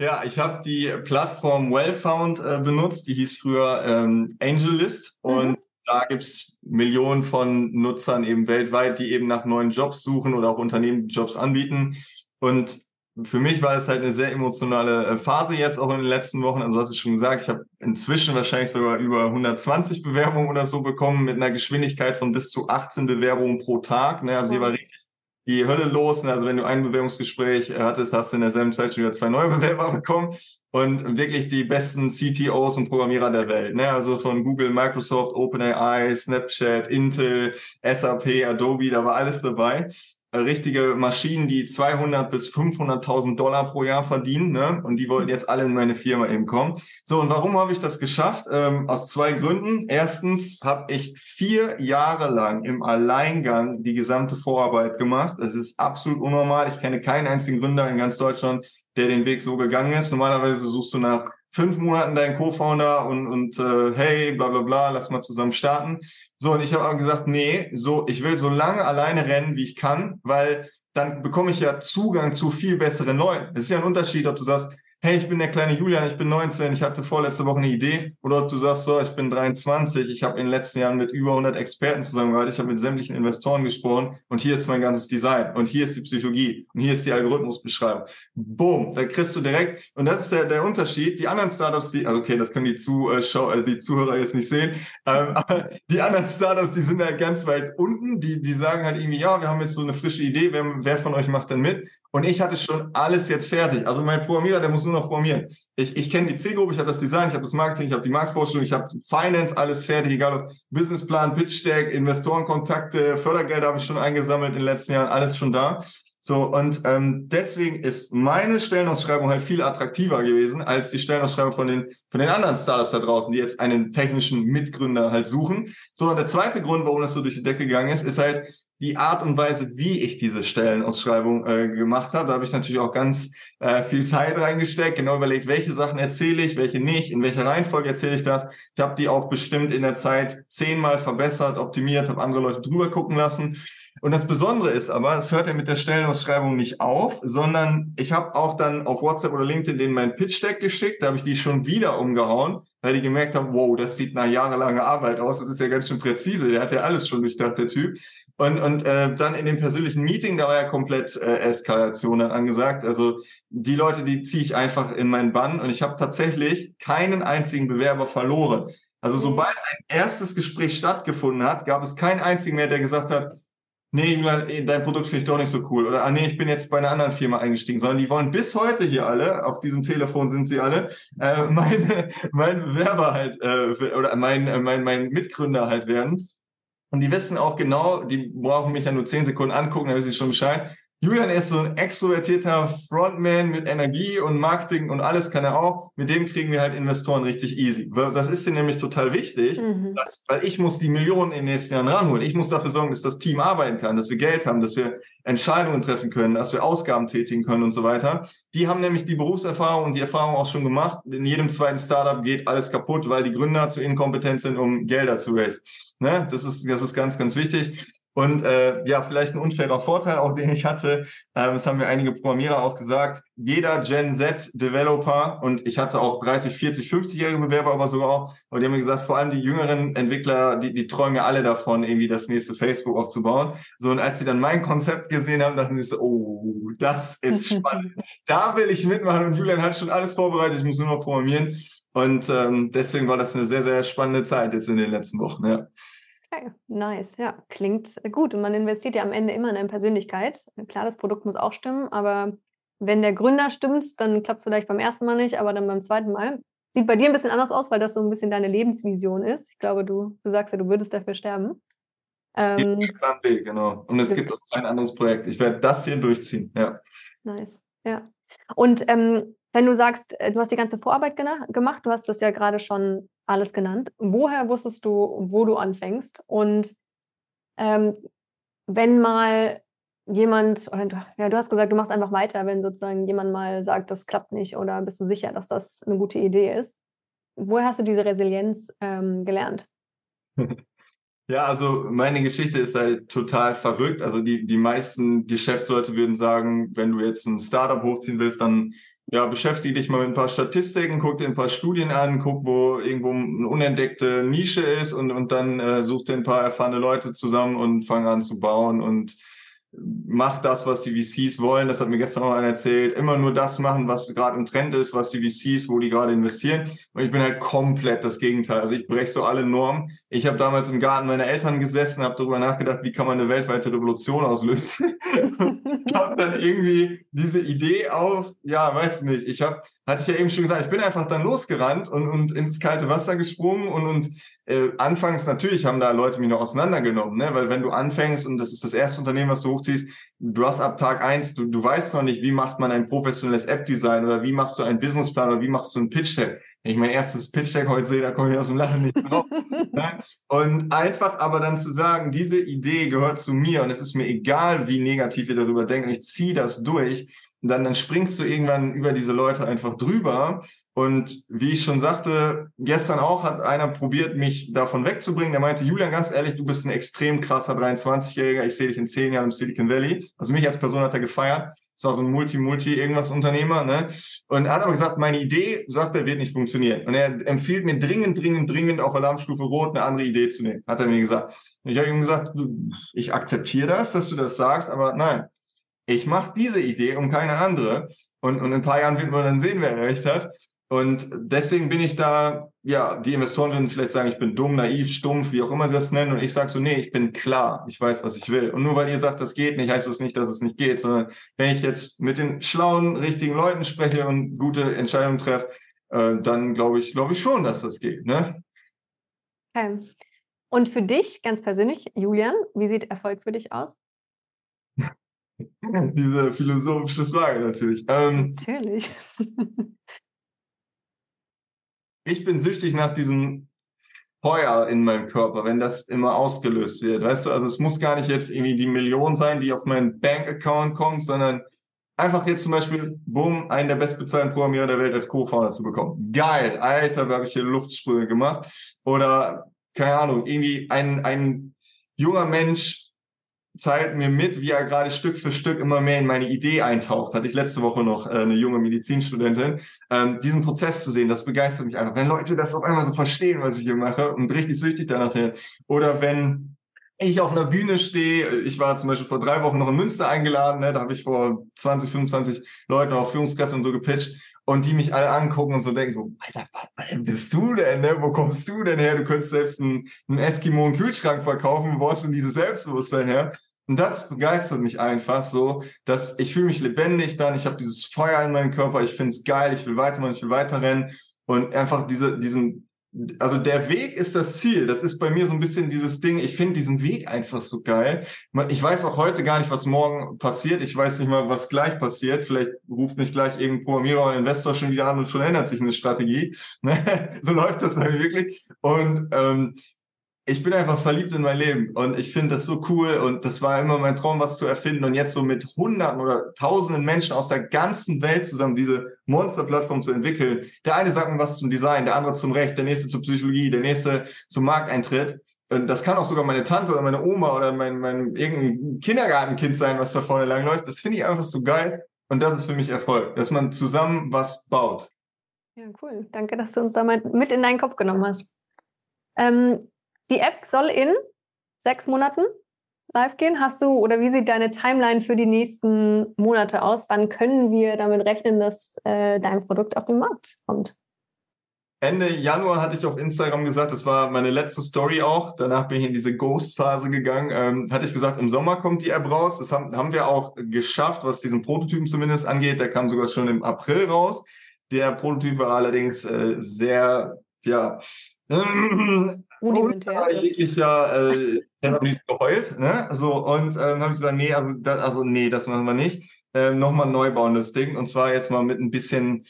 Ja, ich habe die Plattform Wellfound äh, benutzt, die hieß früher ähm, AngelList mhm. und da gibt's Millionen von Nutzern eben weltweit, die eben nach neuen Jobs suchen oder auch Unternehmen Jobs anbieten. Und für mich war es halt eine sehr emotionale äh, Phase jetzt auch in den letzten Wochen. Also hast du schon gesagt, ich habe inzwischen wahrscheinlich sogar über 120 Bewerbungen oder so bekommen mit einer Geschwindigkeit von bis zu 18 Bewerbungen pro Tag. Ne? Also hier war richtig die Hölle los. Ne? Also wenn du ein Bewerbungsgespräch hattest, hast du in derselben Zeit schon wieder zwei neue Bewerber bekommen und wirklich die besten CTOs und Programmierer der Welt. Ne? Also von Google, Microsoft, OpenAI, Snapchat, Intel, SAP, Adobe, da war alles dabei. Richtige Maschinen, die 200 bis 500.000 Dollar pro Jahr verdienen, ne? Und die wollten jetzt alle in meine Firma eben kommen. So, und warum habe ich das geschafft? Ähm, aus zwei Gründen. Erstens habe ich vier Jahre lang im Alleingang die gesamte Vorarbeit gemacht. Das ist absolut unnormal. Ich kenne keinen einzigen Gründer in ganz Deutschland, der den Weg so gegangen ist. Normalerweise suchst du nach fünf Monaten dein Co-Founder und, und äh, hey, bla bla bla, lass mal zusammen starten. So, und ich habe aber gesagt, nee, so, ich will so lange alleine rennen, wie ich kann, weil dann bekomme ich ja Zugang zu viel besseren Leuten. Es ist ja ein Unterschied, ob du sagst, hey, ich bin der kleine Julian, ich bin 19, ich hatte vorletzte Woche eine Idee. Oder du sagst, so, ich bin 23, ich habe in den letzten Jahren mit über 100 Experten zusammengearbeitet, ich habe mit sämtlichen Investoren gesprochen und hier ist mein ganzes Design und hier ist die Psychologie und hier ist die Algorithmusbeschreibung. Boom, da kriegst du direkt, und das ist der, der Unterschied, die anderen Startups, die, also okay, das können die, Zuschauer, äh, die Zuhörer jetzt nicht sehen, ähm, aber die anderen Startups, die sind halt ganz weit unten, die, die sagen halt irgendwie, ja, wir haben jetzt so eine frische Idee, wer, wer von euch macht denn mit? Und ich hatte schon alles jetzt fertig. Also mein Programmierer, der muss nur noch programmieren. Ich, ich kenne die Zielgruppe, ich habe das Design, ich habe das Marketing, ich habe die Marktforschung, ich habe Finance, alles fertig, egal ob Businessplan, Pitch Deck, Investorenkontakte, Fördergelder habe ich schon eingesammelt in den letzten Jahren, alles schon da. So, und ähm, deswegen ist meine Stellenausschreibung halt viel attraktiver gewesen als die Stellenausschreibung von den, von den anderen Startups da draußen, die jetzt einen technischen Mitgründer halt suchen. So, und der zweite Grund, warum das so durch die Decke gegangen ist, ist halt, die Art und Weise, wie ich diese Stellenausschreibung äh, gemacht habe. Da habe ich natürlich auch ganz äh, viel Zeit reingesteckt, genau überlegt, welche Sachen erzähle ich, welche nicht, in welcher Reihenfolge erzähle ich das. Ich habe die auch bestimmt in der Zeit zehnmal verbessert, optimiert, habe andere Leute drüber gucken lassen. Und das Besondere ist aber, es hört ja mit der Stellenausschreibung nicht auf, sondern ich habe auch dann auf WhatsApp oder LinkedIn den mein Pitch-Deck geschickt, da habe ich die schon wieder umgehauen, weil die gemerkt haben, wow, das sieht nach jahrelanger Arbeit aus, das ist ja ganz schön präzise, der hat ja alles schon durchdacht, der Typ. Und, und äh, dann in dem persönlichen Meeting, da war ja komplett äh, Eskalation dann angesagt. Also die Leute, die ziehe ich einfach in meinen Bann und ich habe tatsächlich keinen einzigen Bewerber verloren. Also mhm. sobald ein erstes Gespräch stattgefunden hat, gab es keinen einzigen mehr, der gesagt hat, nee, Julian, dein Produkt finde ich doch nicht so cool. Oder, ah nee, ich bin jetzt bei einer anderen Firma eingestiegen. Sondern die wollen bis heute hier alle, auf diesem Telefon sind sie alle, äh, meine, mein Bewerber halt, äh, oder mein, äh, mein, mein Mitgründer halt werden. Und die wissen auch genau, die brauchen mich ja nur zehn Sekunden angucken, dann wissen sie schon Bescheid. Julian ist so ein extrovertierter Frontman mit Energie und Marketing und alles kann er auch. Mit dem kriegen wir halt Investoren richtig easy. Das ist dir nämlich total wichtig, mhm. dass, weil ich muss die Millionen in den nächsten Jahren ranholen. Ich muss dafür sorgen, dass das Team arbeiten kann, dass wir Geld haben, dass wir Entscheidungen treffen können, dass wir Ausgaben tätigen können und so weiter. Die haben nämlich die Berufserfahrung und die Erfahrung auch schon gemacht. In jedem zweiten Startup geht alles kaputt, weil die Gründer zu inkompetent sind, um Gelder zu raisen. Ne? Das ist, das ist ganz, ganz wichtig. Und äh, ja, vielleicht ein unfairer Vorteil, auch den ich hatte, äh, das haben mir einige Programmierer auch gesagt, jeder Gen Z-Developer, und ich hatte auch 30, 40, 50-jährige Bewerber, aber sogar auch, aber die haben mir gesagt, vor allem die jüngeren Entwickler, die, die träumen ja alle davon, irgendwie das nächste Facebook aufzubauen. So, und als sie dann mein Konzept gesehen haben, dachten sie so, oh, das ist spannend. da will ich mitmachen und Julian hat schon alles vorbereitet, ich muss nur noch programmieren. Und ähm, deswegen war das eine sehr, sehr spannende Zeit jetzt in den letzten Wochen, ja. Okay, nice. Ja, klingt gut. Und man investiert ja am Ende immer in eine Persönlichkeit. Klar, das Produkt muss auch stimmen, aber wenn der Gründer stimmt, dann klappt es vielleicht beim ersten Mal nicht, aber dann beim zweiten Mal. Sieht bei dir ein bisschen anders aus, weil das so ein bisschen deine Lebensvision ist. Ich glaube, du, du sagst ja, du würdest dafür sterben. Ähm, Plan B, genau. Und es gibt auch ein anderes Projekt. Ich werde das hier durchziehen, ja. Nice, ja. Und ähm, wenn du sagst, äh, du hast die ganze Vorarbeit gemacht, du hast das ja gerade schon alles genannt. Woher wusstest du, wo du anfängst? Und ähm, wenn mal jemand, oder du, ja, du hast gesagt, du machst einfach weiter, wenn sozusagen jemand mal sagt, das klappt nicht oder bist du sicher, dass das eine gute Idee ist? Woher hast du diese Resilienz ähm, gelernt? Ja, also meine Geschichte ist halt total verrückt. Also die, die meisten Geschäftsleute würden sagen, wenn du jetzt ein Startup hochziehen willst, dann ja, beschäftige dich mal mit ein paar Statistiken, guck dir ein paar Studien an, guck, wo irgendwo eine unentdeckte Nische ist und, und dann äh, such dir ein paar erfahrene Leute zusammen und fang an zu bauen und mach das, was die VCs wollen. Das hat mir gestern auch einer erzählt. Immer nur das machen, was gerade im Trend ist, was die VCs, wo die gerade investieren. Und ich bin halt komplett das Gegenteil. Also ich breche so alle Normen. Ich habe damals im Garten meiner Eltern gesessen, habe darüber nachgedacht, wie kann man eine weltweite Revolution auslösen. habe dann irgendwie diese Idee auf, ja, weiß nicht. Ich habe, hatte ich ja eben schon gesagt, ich bin einfach dann losgerannt und, und ins kalte Wasser gesprungen und, und äh, anfangs natürlich haben da Leute mich noch auseinandergenommen, ne? weil wenn du anfängst und das ist das erste Unternehmen, was du hochziehst, du hast ab Tag eins, du, du weißt noch nicht, wie macht man ein professionelles App-Design oder wie machst du einen Businessplan oder wie machst du einen Pitch-Deck. Wenn ich mein erstes Pitch-Deck heute sehe, da komme ich aus dem Lachen nicht ne? Und einfach aber dann zu sagen, diese Idee gehört zu mir und es ist mir egal, wie negativ ihr darüber denkt und ich ziehe das durch, dann, dann springst du irgendwann über diese Leute einfach drüber. Und wie ich schon sagte, gestern auch hat einer probiert, mich davon wegzubringen. Der meinte, Julian, ganz ehrlich, du bist ein extrem krasser 23-Jähriger. Ich sehe dich in zehn Jahren im Silicon Valley. Also mich als Person hat er gefeiert. Es war so ein Multi-Multi-Irgendwas-Unternehmer, ne? Und er hat aber gesagt, meine Idee, sagt er, wird nicht funktionieren. Und er empfiehlt mir dringend, dringend, dringend auf Alarmstufe Rot eine andere Idee zu nehmen, hat er mir gesagt. Und ich habe ihm gesagt, ich akzeptiere das, dass du das sagst, aber nein, ich mache diese Idee und keine andere. Und, und in ein paar Jahren wird man dann sehen, wer recht hat. Und deswegen bin ich da, ja, die Investoren würden vielleicht sagen, ich bin dumm, naiv, stumpf, wie auch immer sie das nennen. Und ich sage so, nee, ich bin klar, ich weiß, was ich will. Und nur weil ihr sagt, das geht nicht, heißt das nicht, dass es nicht geht, sondern wenn ich jetzt mit den schlauen, richtigen Leuten spreche und gute Entscheidungen treffe, äh, dann glaube ich, glaube ich schon, dass das geht. Ne? Okay. Und für dich ganz persönlich, Julian, wie sieht Erfolg für dich aus? Diese philosophische Frage natürlich. Ähm, natürlich. ich bin süchtig nach diesem Feuer in meinem Körper, wenn das immer ausgelöst wird. Weißt du, also es muss gar nicht jetzt irgendwie die Million sein, die auf meinen Bankaccount kommt, sondern einfach jetzt zum Beispiel, bumm, einen der bestbezahlten Programmierer der Welt als Co-Founder zu bekommen. Geil, Alter, da habe ich hier Luftsprünge gemacht. Oder, keine Ahnung, irgendwie ein, ein junger Mensch zeigt mir mit, wie er gerade Stück für Stück immer mehr in meine Idee eintaucht. Hatte ich letzte Woche noch äh, eine junge Medizinstudentin. Ähm, diesen Prozess zu sehen, das begeistert mich einfach. Wenn Leute das auf einmal so verstehen, was ich hier mache und richtig süchtig danach werden. Oder wenn ich auf einer Bühne stehe, ich war zum Beispiel vor drei Wochen noch in Münster eingeladen, ne, da habe ich vor 20, 25 Leuten, auch Führungskräfte und so gepitcht und die mich alle angucken und so denken so, Alter, wer bist du denn, ne? Wo kommst du denn her? Du könntest selbst einen, einen Eskimo einen Kühlschrank verkaufen, wo hast du dieses Selbstbewusstsein her? Und das begeistert mich einfach so, dass ich fühle mich lebendig dann, ich habe dieses Feuer in meinem Körper, ich finde es geil, ich will weitermachen, ich will weiterrennen und einfach diese, diesen, also der Weg ist das Ziel. Das ist bei mir so ein bisschen dieses Ding. Ich finde diesen Weg einfach so geil. Ich weiß auch heute gar nicht, was morgen passiert. Ich weiß nicht mal, was gleich passiert. Vielleicht ruft mich gleich irgendein Programmierer oder Investor schon wieder an und schon ändert sich eine Strategie. so läuft das halt wirklich. Und ähm, ich bin einfach verliebt in mein Leben und ich finde das so cool und das war immer mein Traum, was zu erfinden und jetzt so mit Hunderten oder Tausenden Menschen aus der ganzen Welt zusammen diese Monster-Plattform zu entwickeln. Der eine sagt mir was zum Design, der andere zum Recht, der nächste zur Psychologie, der nächste zum Markteintritt. Und das kann auch sogar meine Tante oder meine Oma oder mein, mein irgendein Kindergartenkind sein, was da vorne langläuft. Das finde ich einfach so geil und das ist für mich Erfolg, dass man zusammen was baut. Ja, cool. Danke, dass du uns da mal mit in deinen Kopf genommen hast. Ähm, die App soll in sechs Monaten live gehen. Hast du oder wie sieht deine Timeline für die nächsten Monate aus? Wann können wir damit rechnen, dass äh, dein Produkt auf den Markt kommt? Ende Januar hatte ich auf Instagram gesagt, das war meine letzte Story auch. Danach bin ich in diese Ghost-Phase gegangen. Ähm, hatte ich gesagt, im Sommer kommt die App raus. Das haben, haben wir auch geschafft, was diesen Prototypen zumindest angeht. Der kam sogar schon im April raus. Der Prototyp war allerdings äh, sehr, ja, rudimentär. jeglicher, äh, ich habe nicht geheult, ne? So, und ähm, habe ich gesagt, nee, also, da, also nee, das machen wir nicht. Ähm, Nochmal neu bauen das Ding. Und zwar jetzt mal mit ein bisschen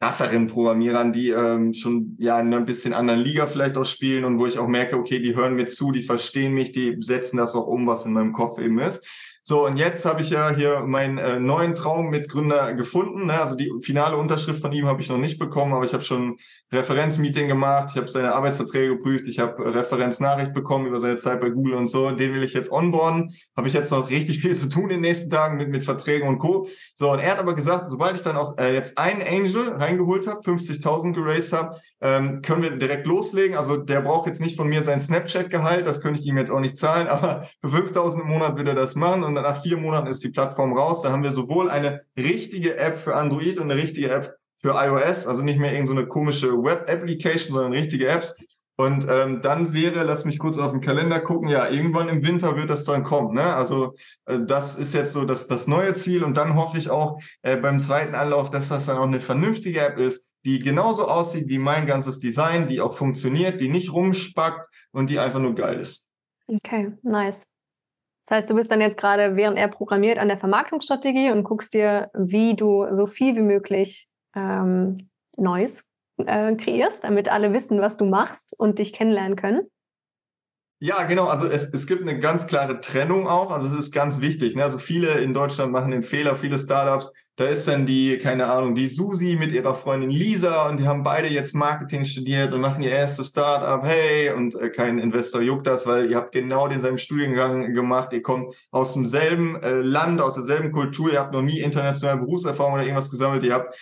krasseren Programmierern, die ähm, schon ja in einer bisschen anderen Liga vielleicht auch spielen und wo ich auch merke, okay, die hören mir zu, die verstehen mich, die setzen das auch um, was in meinem Kopf eben ist. So, und jetzt habe ich ja hier meinen äh, neuen Traummitgründer gefunden. Ne? Also die finale Unterschrift von ihm habe ich noch nicht bekommen, aber ich habe schon Referenzmeeting gemacht, ich habe seine Arbeitsverträge geprüft, ich habe Referenznachricht bekommen über seine Zeit bei Google und so. Den will ich jetzt onboarden. Habe ich jetzt noch richtig viel zu tun in den nächsten Tagen mit, mit Verträgen und Co. So, und er hat aber gesagt, sobald ich dann auch äh, jetzt einen Angel reingeholt habe, 50.000 geraced habe, ähm, können wir direkt loslegen. Also der braucht jetzt nicht von mir sein Snapchat-Gehalt, das könnte ich ihm jetzt auch nicht zahlen, aber für 5.000 im Monat würde er das machen und nach vier Monaten ist die Plattform raus. Dann haben wir sowohl eine richtige App für Android und eine richtige App für iOS, also nicht mehr irgendeine so komische Web-Application, sondern richtige Apps. Und ähm, dann wäre, lass mich kurz auf den Kalender gucken, ja, irgendwann im Winter wird das dann kommen. Ne? Also äh, das ist jetzt so das, das neue Ziel. Und dann hoffe ich auch äh, beim zweiten Anlauf, dass das dann auch eine vernünftige App ist, die genauso aussieht wie mein ganzes Design, die auch funktioniert, die nicht rumspackt und die einfach nur geil ist. Okay, nice. Das heißt, du bist dann jetzt gerade, während er programmiert, an der Vermarktungsstrategie und guckst dir, wie du so viel wie möglich ähm, Neues äh, kreierst, damit alle wissen, was du machst und dich kennenlernen können. Ja, genau. Also es, es gibt eine ganz klare Trennung auch. Also es ist ganz wichtig. Ne? Also viele in Deutschland machen den Fehler, viele Startups. Da ist dann die, keine Ahnung, die Susi mit ihrer Freundin Lisa und die haben beide jetzt Marketing studiert und machen ihr erstes Startup. Hey, und äh, kein Investor juckt das, weil ihr habt genau denselben Studiengang gemacht. Ihr kommt aus demselben äh, Land, aus derselben Kultur. Ihr habt noch nie internationale Berufserfahrung oder irgendwas gesammelt. Ihr habt,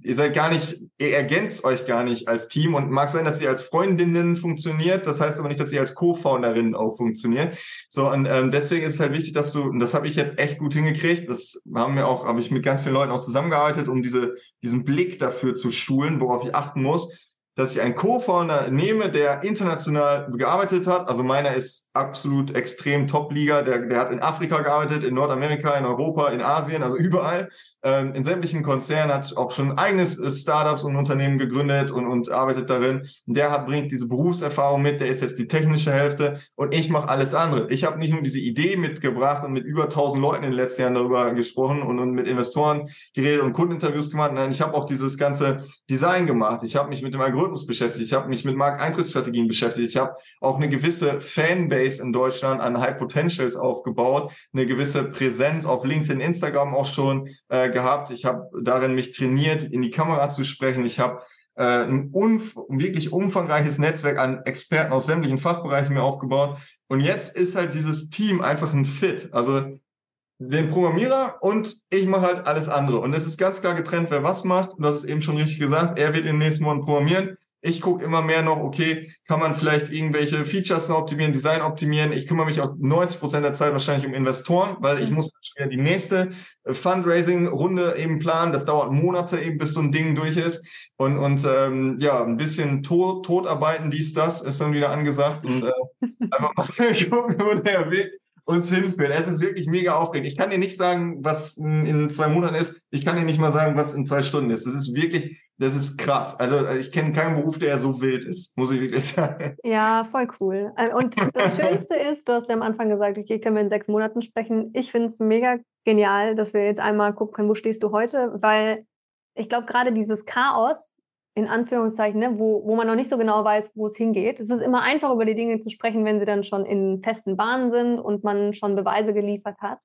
ihr seid gar nicht, ihr ergänzt euch gar nicht als Team und mag sein, dass ihr als Freundinnen funktioniert. Das heißt aber nicht, dass ihr als Co-Founderin auch funktioniert. So, und ähm, deswegen ist es halt wichtig, dass du, und das habe ich jetzt echt gut hingekriegt. Das haben wir auch, habe ich mit ganz vielen Leuten auch zusammengearbeitet, um diese, diesen Blick dafür zu schulen, worauf ich achten muss dass ich einen Co-Founder nehme, der international gearbeitet hat. Also meiner ist absolut extrem Top-Liga. Der, der hat in Afrika gearbeitet, in Nordamerika, in Europa, in Asien, also überall. Ähm, in sämtlichen Konzernen hat auch schon eigenes äh, Startups und Unternehmen gegründet und, und arbeitet darin. Der hat, bringt diese Berufserfahrung mit. Der ist jetzt die technische Hälfte und ich mache alles andere. Ich habe nicht nur diese Idee mitgebracht und mit über 1000 Leuten in den letzten Jahren darüber gesprochen und, und mit Investoren geredet und Kundeninterviews gemacht. Nein, ich habe auch dieses ganze Design gemacht. Ich habe mich mit dem Algorithmus beschäftigt, ich habe mich mit Markteintrittsstrategien beschäftigt, ich habe auch eine gewisse Fanbase in Deutschland an High Potentials aufgebaut, eine gewisse Präsenz auf LinkedIn, Instagram auch schon äh, gehabt. Ich habe darin mich trainiert, in die Kamera zu sprechen. Ich habe äh, ein umf wirklich umfangreiches Netzwerk an Experten aus sämtlichen Fachbereichen mir aufgebaut. Und jetzt ist halt dieses Team einfach ein Fit. Also den Programmierer und ich mache halt alles andere. Und es ist ganz klar getrennt, wer was macht. Und das ist eben schon richtig gesagt. Er wird in den nächsten Monaten programmieren. Ich gucke immer mehr noch, okay, kann man vielleicht irgendwelche Features noch optimieren, Design optimieren. Ich kümmere mich auch 90 Prozent der Zeit wahrscheinlich um Investoren, weil ich mhm. muss die nächste äh, Fundraising-Runde eben planen. Das dauert Monate eben, bis so ein Ding durch ist. Und, und ähm, ja, ein bisschen tot, Totarbeiten, dies, das ist dann wieder angesagt. Und äh, einfach mal gucken, wo der Weg uns hinführen. Es ist wirklich mega aufregend. Ich kann dir nicht sagen, was in zwei Monaten ist. Ich kann dir nicht mal sagen, was in zwei Stunden ist. Das ist wirklich, das ist krass. Also ich kenne keinen Beruf, der so wild ist, muss ich wirklich sagen. Ja, voll cool. Äh, und das Schönste ist, du hast ja am Anfang gesagt, okay, können wir in sechs Monaten sprechen. Ich finde es mega genial, dass wir jetzt einmal gucken können, wo stehst du heute, weil ich glaube, gerade dieses Chaos in Anführungszeichen, ne, wo, wo man noch nicht so genau weiß, wo es hingeht. Es ist immer einfach, über die Dinge zu sprechen, wenn sie dann schon in festen Bahnen sind und man schon Beweise geliefert hat,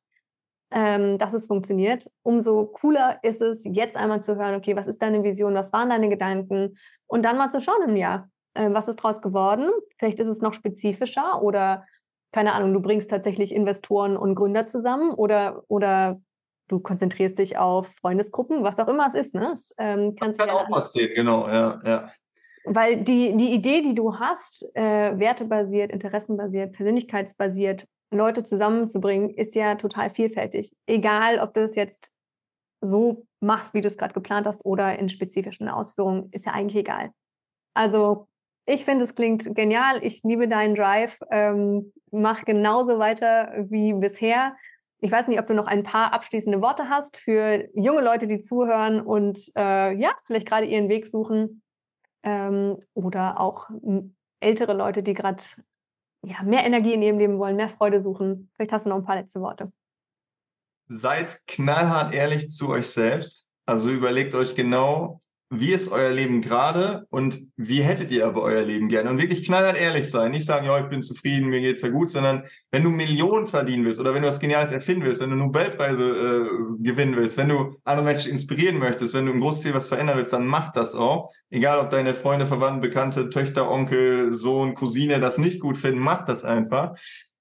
ähm, dass es funktioniert. Umso cooler ist es, jetzt einmal zu hören, okay, was ist deine Vision, was waren deine Gedanken und dann mal zu schauen im Jahr, äh, was ist daraus geworden. Vielleicht ist es noch spezifischer oder keine Ahnung, du bringst tatsächlich Investoren und Gründer zusammen oder, oder du konzentrierst dich auf Freundesgruppen, was auch immer es ist. Ne? Das, ähm, das kann auch passieren, genau, ja, ja. Weil die, die Idee, die du hast, äh, wertebasiert, interessenbasiert, persönlichkeitsbasiert, Leute zusammenzubringen, ist ja total vielfältig. Egal, ob du es jetzt so machst, wie du es gerade geplant hast, oder in spezifischen Ausführungen, ist ja eigentlich egal. Also ich finde, es klingt genial. Ich liebe deinen Drive. Ähm, mach genauso weiter wie bisher. Ich weiß nicht, ob du noch ein paar abschließende Worte hast für junge Leute, die zuhören und äh, ja, vielleicht gerade ihren Weg suchen ähm, oder auch ältere Leute, die gerade ja, mehr Energie in ihrem Leben wollen, mehr Freude suchen. Vielleicht hast du noch ein paar letzte Worte. Seid knallhart ehrlich zu euch selbst. Also überlegt euch genau, wie ist euer Leben gerade und wie hättet ihr aber euer Leben gerne? Und wirklich knallhart ehrlich sein. Nicht sagen, ja, ich bin zufrieden, mir geht's ja gut, sondern wenn du Millionen verdienen willst oder wenn du was Geniales erfinden willst, wenn du Nobelpreise äh, gewinnen willst, wenn du andere Menschen inspirieren möchtest, wenn du im Großziel was verändern willst, dann mach das auch. Egal, ob deine Freunde, Verwandten, Bekannte, Töchter, Onkel, Sohn, Cousine das nicht gut finden, mach das einfach.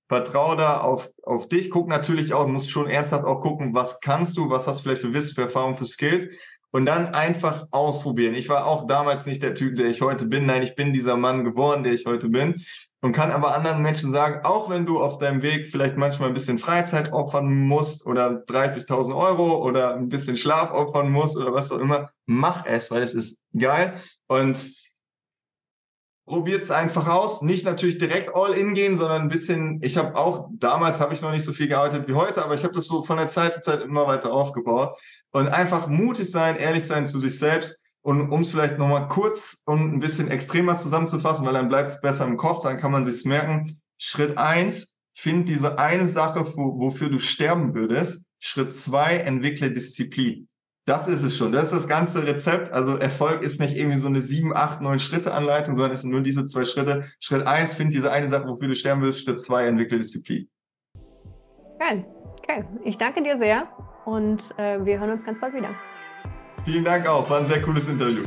Vertrau da auf, auf dich. Guck natürlich auch, musst schon ernsthaft auch gucken, was kannst du, was hast du vielleicht für Wissen, für Erfahrung, für Skills und dann einfach ausprobieren. Ich war auch damals nicht der Typ, der ich heute bin. Nein, ich bin dieser Mann geworden, der ich heute bin. Und kann aber anderen Menschen sagen, auch wenn du auf deinem Weg vielleicht manchmal ein bisschen Freizeit opfern musst oder 30.000 Euro oder ein bisschen Schlaf opfern musst oder was auch immer, mach es, weil es ist geil. Und probiert es einfach aus. Nicht natürlich direkt all in gehen, sondern ein bisschen, ich habe auch, damals habe ich noch nicht so viel gearbeitet wie heute, aber ich habe das so von der Zeit zu Zeit immer weiter aufgebaut und einfach mutig sein, ehrlich sein zu sich selbst. Und um es vielleicht nochmal kurz und ein bisschen extremer zusammenzufassen, weil dann bleibt es besser im Kopf, dann kann man sich's merken. Schritt eins, find diese eine Sache, wofür du sterben würdest. Schritt zwei, entwickle Disziplin. Das ist es schon. Das ist das ganze Rezept. Also Erfolg ist nicht irgendwie so eine sieben, acht, neun Schritte Anleitung, sondern es sind nur diese zwei Schritte. Schritt eins, find diese eine Sache, wofür du sterben würdest. Schritt zwei, entwickle Disziplin. Geil, geil. Ich danke dir sehr. Und äh, wir hören uns ganz bald wieder. Vielen Dank auch, war ein sehr cooles Interview.